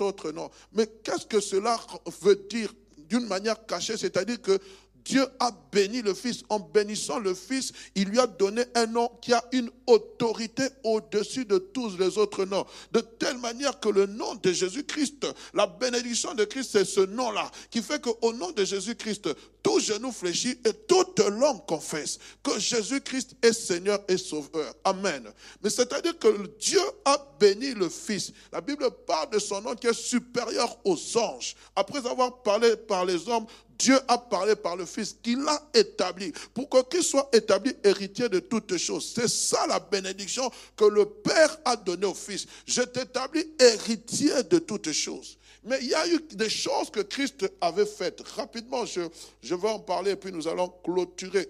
autre nom. Mais qu'est-ce que cela veut dire d'une manière cachée, c'est-à-dire que Dieu a béni le Fils. En bénissant le Fils, il lui a donné un nom qui a une autorité au-dessus de tous les autres noms. De telle manière que le nom de Jésus-Christ, la bénédiction de Christ, c'est ce nom-là, qui fait qu'au nom de Jésus-Christ, tout genou fléchit et toute langue confesse que Jésus-Christ est Seigneur et Sauveur. Amen. Mais c'est-à-dire que Dieu a béni le Fils. La Bible parle de son nom qui est supérieur aux anges. Après avoir parlé par les hommes, Dieu a parlé par le Fils qu'il a établi pour qu'il soit établi héritier de toutes choses. C'est ça la bénédiction que le Père a donnée au Fils. Je t'établis héritier de toutes choses. Mais il y a eu des choses que Christ avait faites. Rapidement, je, vais en parler et puis nous allons clôturer.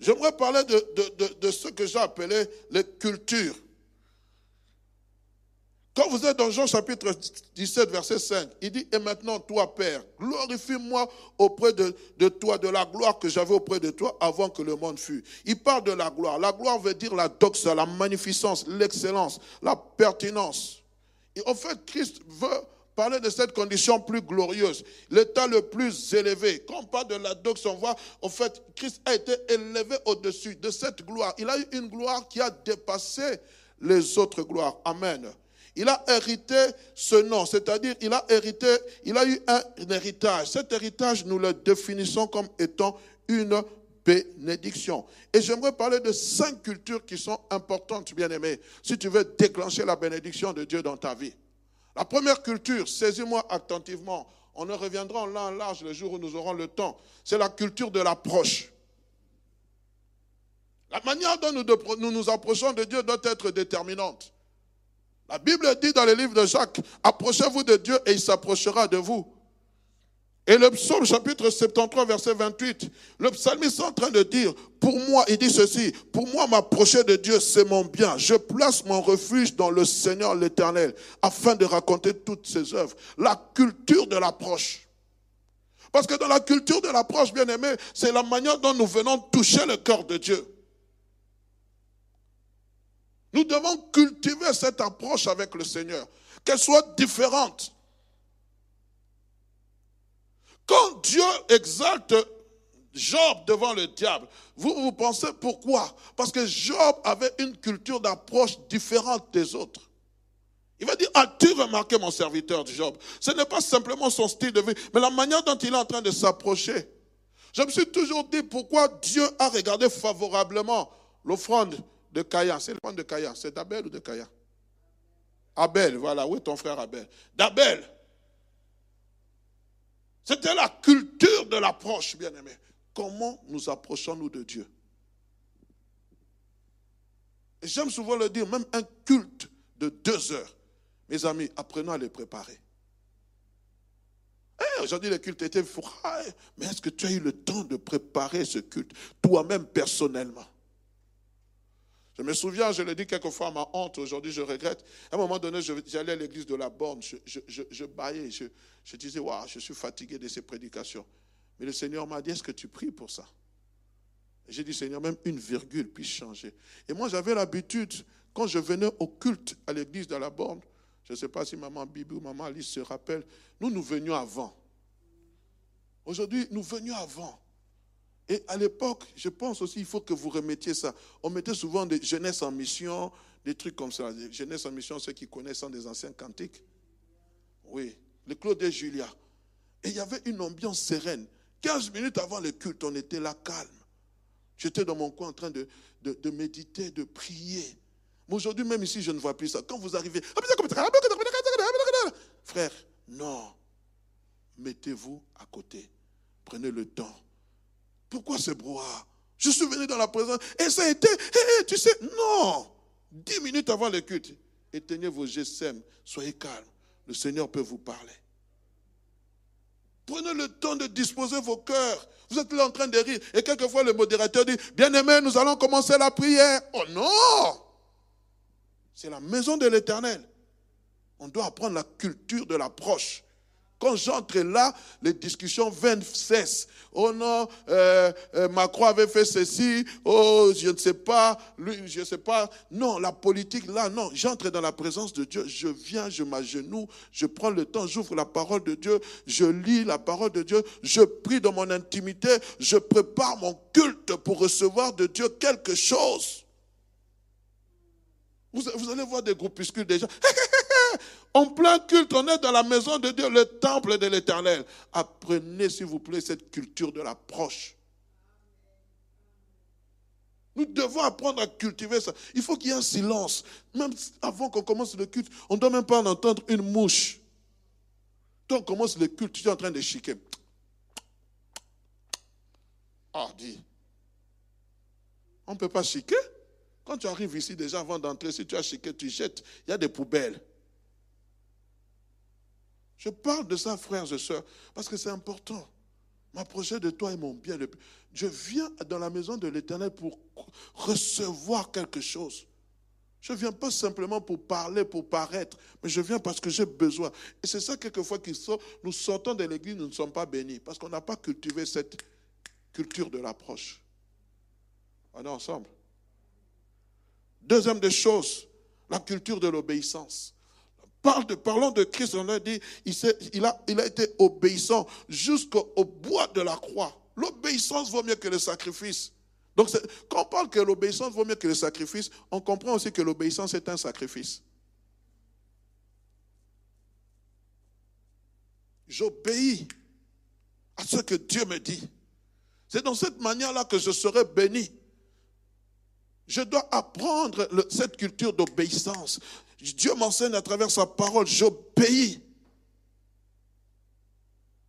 J'aimerais parler de ce que j'ai appelé les cultures. Quand vous êtes dans Jean chapitre 17, verset 5, il dit, et maintenant toi, Père, glorifie-moi auprès de, de, toi, de la gloire que j'avais auprès de toi avant que le monde fût. Il parle de la gloire. La gloire veut dire la doxa, la magnificence, l'excellence, la pertinence. En fait, Christ veut parler de cette condition plus glorieuse, l'état le plus élevé. Quand on parle de la doxa, on voit, en fait, Christ a été élevé au-dessus de cette gloire. Il a eu une gloire qui a dépassé les autres gloires. Amen. il a hérité ce nom, c'est-à-dire il a hérité, il a eu un, héritage. Cet héritage, nous le définissons comme étant une bénédiction. Et j'aimerais parler de cinq cultures qui sont importantes, bien aimés, si tu veux déclencher la bénédiction de Dieu dans ta vie. La première culture, saisis-moi attentivement, on en reviendra en en large le jour où nous aurons le temps, c'est la culture de l'approche. La manière dont nous nous approchons de Dieu doit être déterminante. La Bible dit dans le livre de Jacques, approchez-vous de Dieu et il s'approchera de vous. Et le psaume chapitre 73, verset 28, le psalmiste est en train de dire, pour moi, il dit ceci, pour moi m'approcher de Dieu, c'est mon bien. Je place mon refuge dans le Seigneur l'Éternel, afin de raconter toutes ses œuvres. La culture de l'approche. Parce que dans la culture de l'approche, bien aimé, c'est la manière dont nous venons toucher le cœur de Dieu. Nous devons cultiver cette approche avec le Seigneur, qu'elle soit différente. Quand Dieu exalte Job devant le diable, vous vous pensez pourquoi? Parce que Job avait une culture d'approche différente des autres. Il va dire, as-tu remarqué mon serviteur Job? Ce n'est pas simplement son style de vie, mais la manière dont il est en train de s'approcher. Je me suis toujours dit pourquoi Dieu a regardé favorablement l'offrande de Caïn. C'est l'offrande de Caïn. C'est d'Abel ou de Caïn? Abel, voilà. Où est ton frère Abel? D'Abel. C'était la culture de l'approche, bien-aimé. Comment nous approchons-nous de Dieu? J'aime souvent le dire, même un culte de deux heures. Mes amis, apprenons à les préparer. Eh, aujourd'hui, le culte était fou. Mais est-ce que tu as eu le temps de préparer ce culte, toi-même personnellement? Je me souviens, je l'ai dit quelquefois à ma honte, aujourd'hui je regrette. À un moment donné, j'allais à l'église de la Borne, je, je, je, baillais, je, disais, waouh, je suis fatigué de ces prédications. Mais le Seigneur m'a dit, est-ce que tu pries pour ça? J'ai dit, Seigneur, même une virgule puisse changer. Et moi, j'avais l'habitude, quand je venais au culte à l'église de la Borne, je ne sais pas si maman Bibi ou maman Alice se rappellent, nous, nous venions avant. Aujourd'hui, nous venions avant. Et à l'époque, je pense aussi, il faut que vous remettiez ça. On mettait souvent des jeunesses en mission, des trucs comme ça. Jeunesse en mission, ceux qui connaissent des anciens cantiques. Oui, le Claude et Julia. Et il y avait une ambiance sereine. 15 minutes avant le culte, on était là calme. J'étais dans mon coin en train de, de, méditer, de prier. Mais aujourd'hui, même ici, je ne vois plus ça. Quand vous arrivez, frère, non. Mettez-vous à côté. Prenez le temps pourquoi ce brouhaha? Je suis venu dans la présence et ça a été, tu sais, non. Dix minutes avant le culte, éteignez vos GSM, soyez calme. Le Seigneur peut vous parler. Prenez le temps de disposer vos cœurs. Vous êtes là en train de rire. Et quelquefois, le modérateur dit, bien-aimé, nous allons commencer la prière. Oh non C'est la maison de l'éternel. On doit apprendre la culture de l'approche. Quand j'entre là, les discussions viennent cessent. Oh non, euh, euh, Macron avait fait ceci. Oh, je ne sais pas. Lui, je ne sais pas. Non, la politique, là, non. J'entre dans la présence de Dieu. Je viens, je m'agenouille, je prends le temps, j'ouvre la parole de Dieu, je lis la parole de Dieu, je prie dans mon intimité, je prépare mon culte pour recevoir de Dieu quelque chose. Vous, vous allez voir des groupuscules déjà. En plein culte, on est dans la maison de Dieu, le temple de l'éternel. Apprenez, s'il vous plaît, cette culture de l'approche. Nous devons apprendre à cultiver ça. Il faut qu'il y ait un silence. Même avant qu'on commence le culte, on ne doit même pas en entendre une mouche. Quand on commence le culte, tu es en train de chiquer. Ah. On ne peut pas chiquer. Quand tu arrives ici, déjà avant d'entrer, si tu as chiqué, tu jettes. Il y a des poubelles. Je parle de ça, frères et sœurs, parce que c'est important. M'approcher de toi est mon bien. Je viens dans la maison de l'Éternel pour recevoir quelque chose. Je ne viens pas simplement pour parler, pour paraître, mais je viens parce que j'ai besoin. Et c'est ça quelquefois qui sort. Nous sortons de l'église, nous ne sommes pas bénis, parce qu'on n'a pas cultivé cette culture de l'approche. On est ensemble. Deuxième des choses, la culture de l'obéissance parle de, Christ, on leur dit, il, a, il a été obéissant jusqu'au bois de la croix. L'obéissance vaut mieux que le sacrifice. Donc, quand on parle que l'obéissance vaut mieux que le sacrifice, on comprend aussi que l'obéissance est un sacrifice. J'obéis à ce que Dieu me dit. C'est dans cette manière-là que je serai béni. Je dois apprendre cette culture d'obéissance. Dieu m'enseigne à travers sa parole, j'obéis.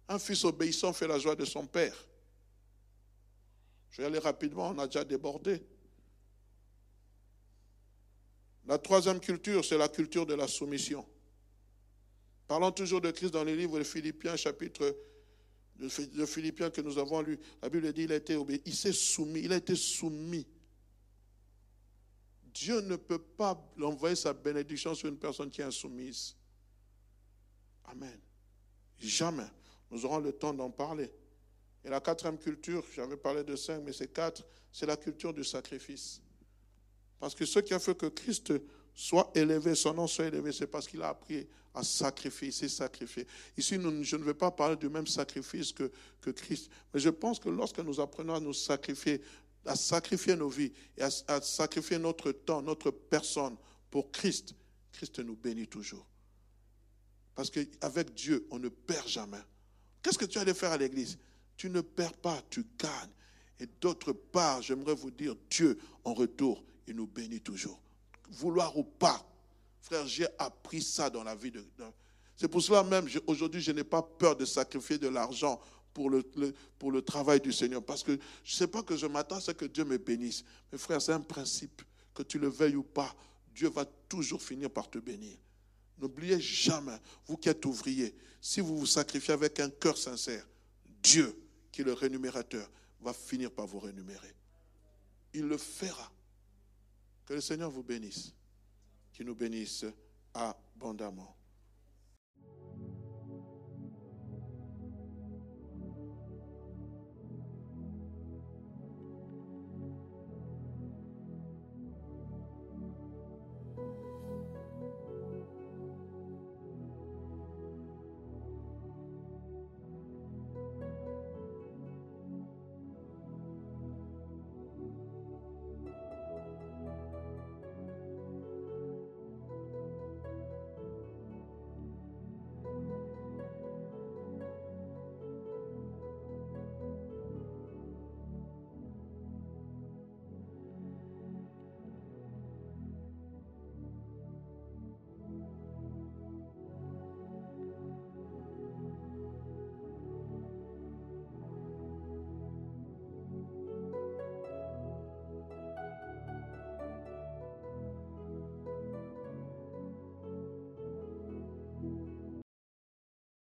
Un fils obéissant fait la joie de son père. Je vais aller rapidement, on a déjà débordé. La troisième culture, c'est la culture de la soumission. Parlons toujours de Christ dans les livres de Philippiens, chapitre de Philippiens que nous avons lu. La Bible dit il a été obéi, il s'est soumis, il a été soumis. Dieu ne peut pas envoyer sa bénédiction sur une personne qui est insoumise. Amen. Jamais. Nous aurons le temps d'en parler. Et la quatrième culture, j'avais parlé de cinq, mais c'est quatre, c'est la culture du sacrifice. Parce que ce qui a fait que Christ soit élevé, son nom soit élevé, c'est parce qu'il a appris à sacrifier, s'est sacrifié. Ici, je ne vais pas parler du même sacrifice que Christ, mais je pense que lorsque nous apprenons à nous sacrifier, à sacrifier nos vies et à, sacrifier notre temps, notre personne pour Christ, Christ nous bénit toujours. Parce qu'avec Dieu, on ne perd jamais. Qu'est-ce que tu allais faire à l'église? Tu ne perds pas, tu gagnes. Et d'autre part, j'aimerais vous dire, Dieu, en retour, il nous bénit toujours. Vouloir ou pas, frère, j'ai appris ça dans la vie de. C'est pour cela même, aujourd'hui, je n'ai pas peur de sacrifier de l'argent pour le, travail du Seigneur. Parce que je ne sais pas que je m'attends à ce que Dieu me bénisse. Mais frère, c'est un principe. Que tu le veuilles ou pas, Dieu va toujours finir par te bénir. N'oubliez jamais, vous qui êtes ouvrier, si vous vous sacrifiez avec un cœur sincère, Dieu, qui est le rémunérateur, va finir par vous rémunérer. Il le fera. Que le Seigneur vous bénisse, qu'il nous bénisse abondamment.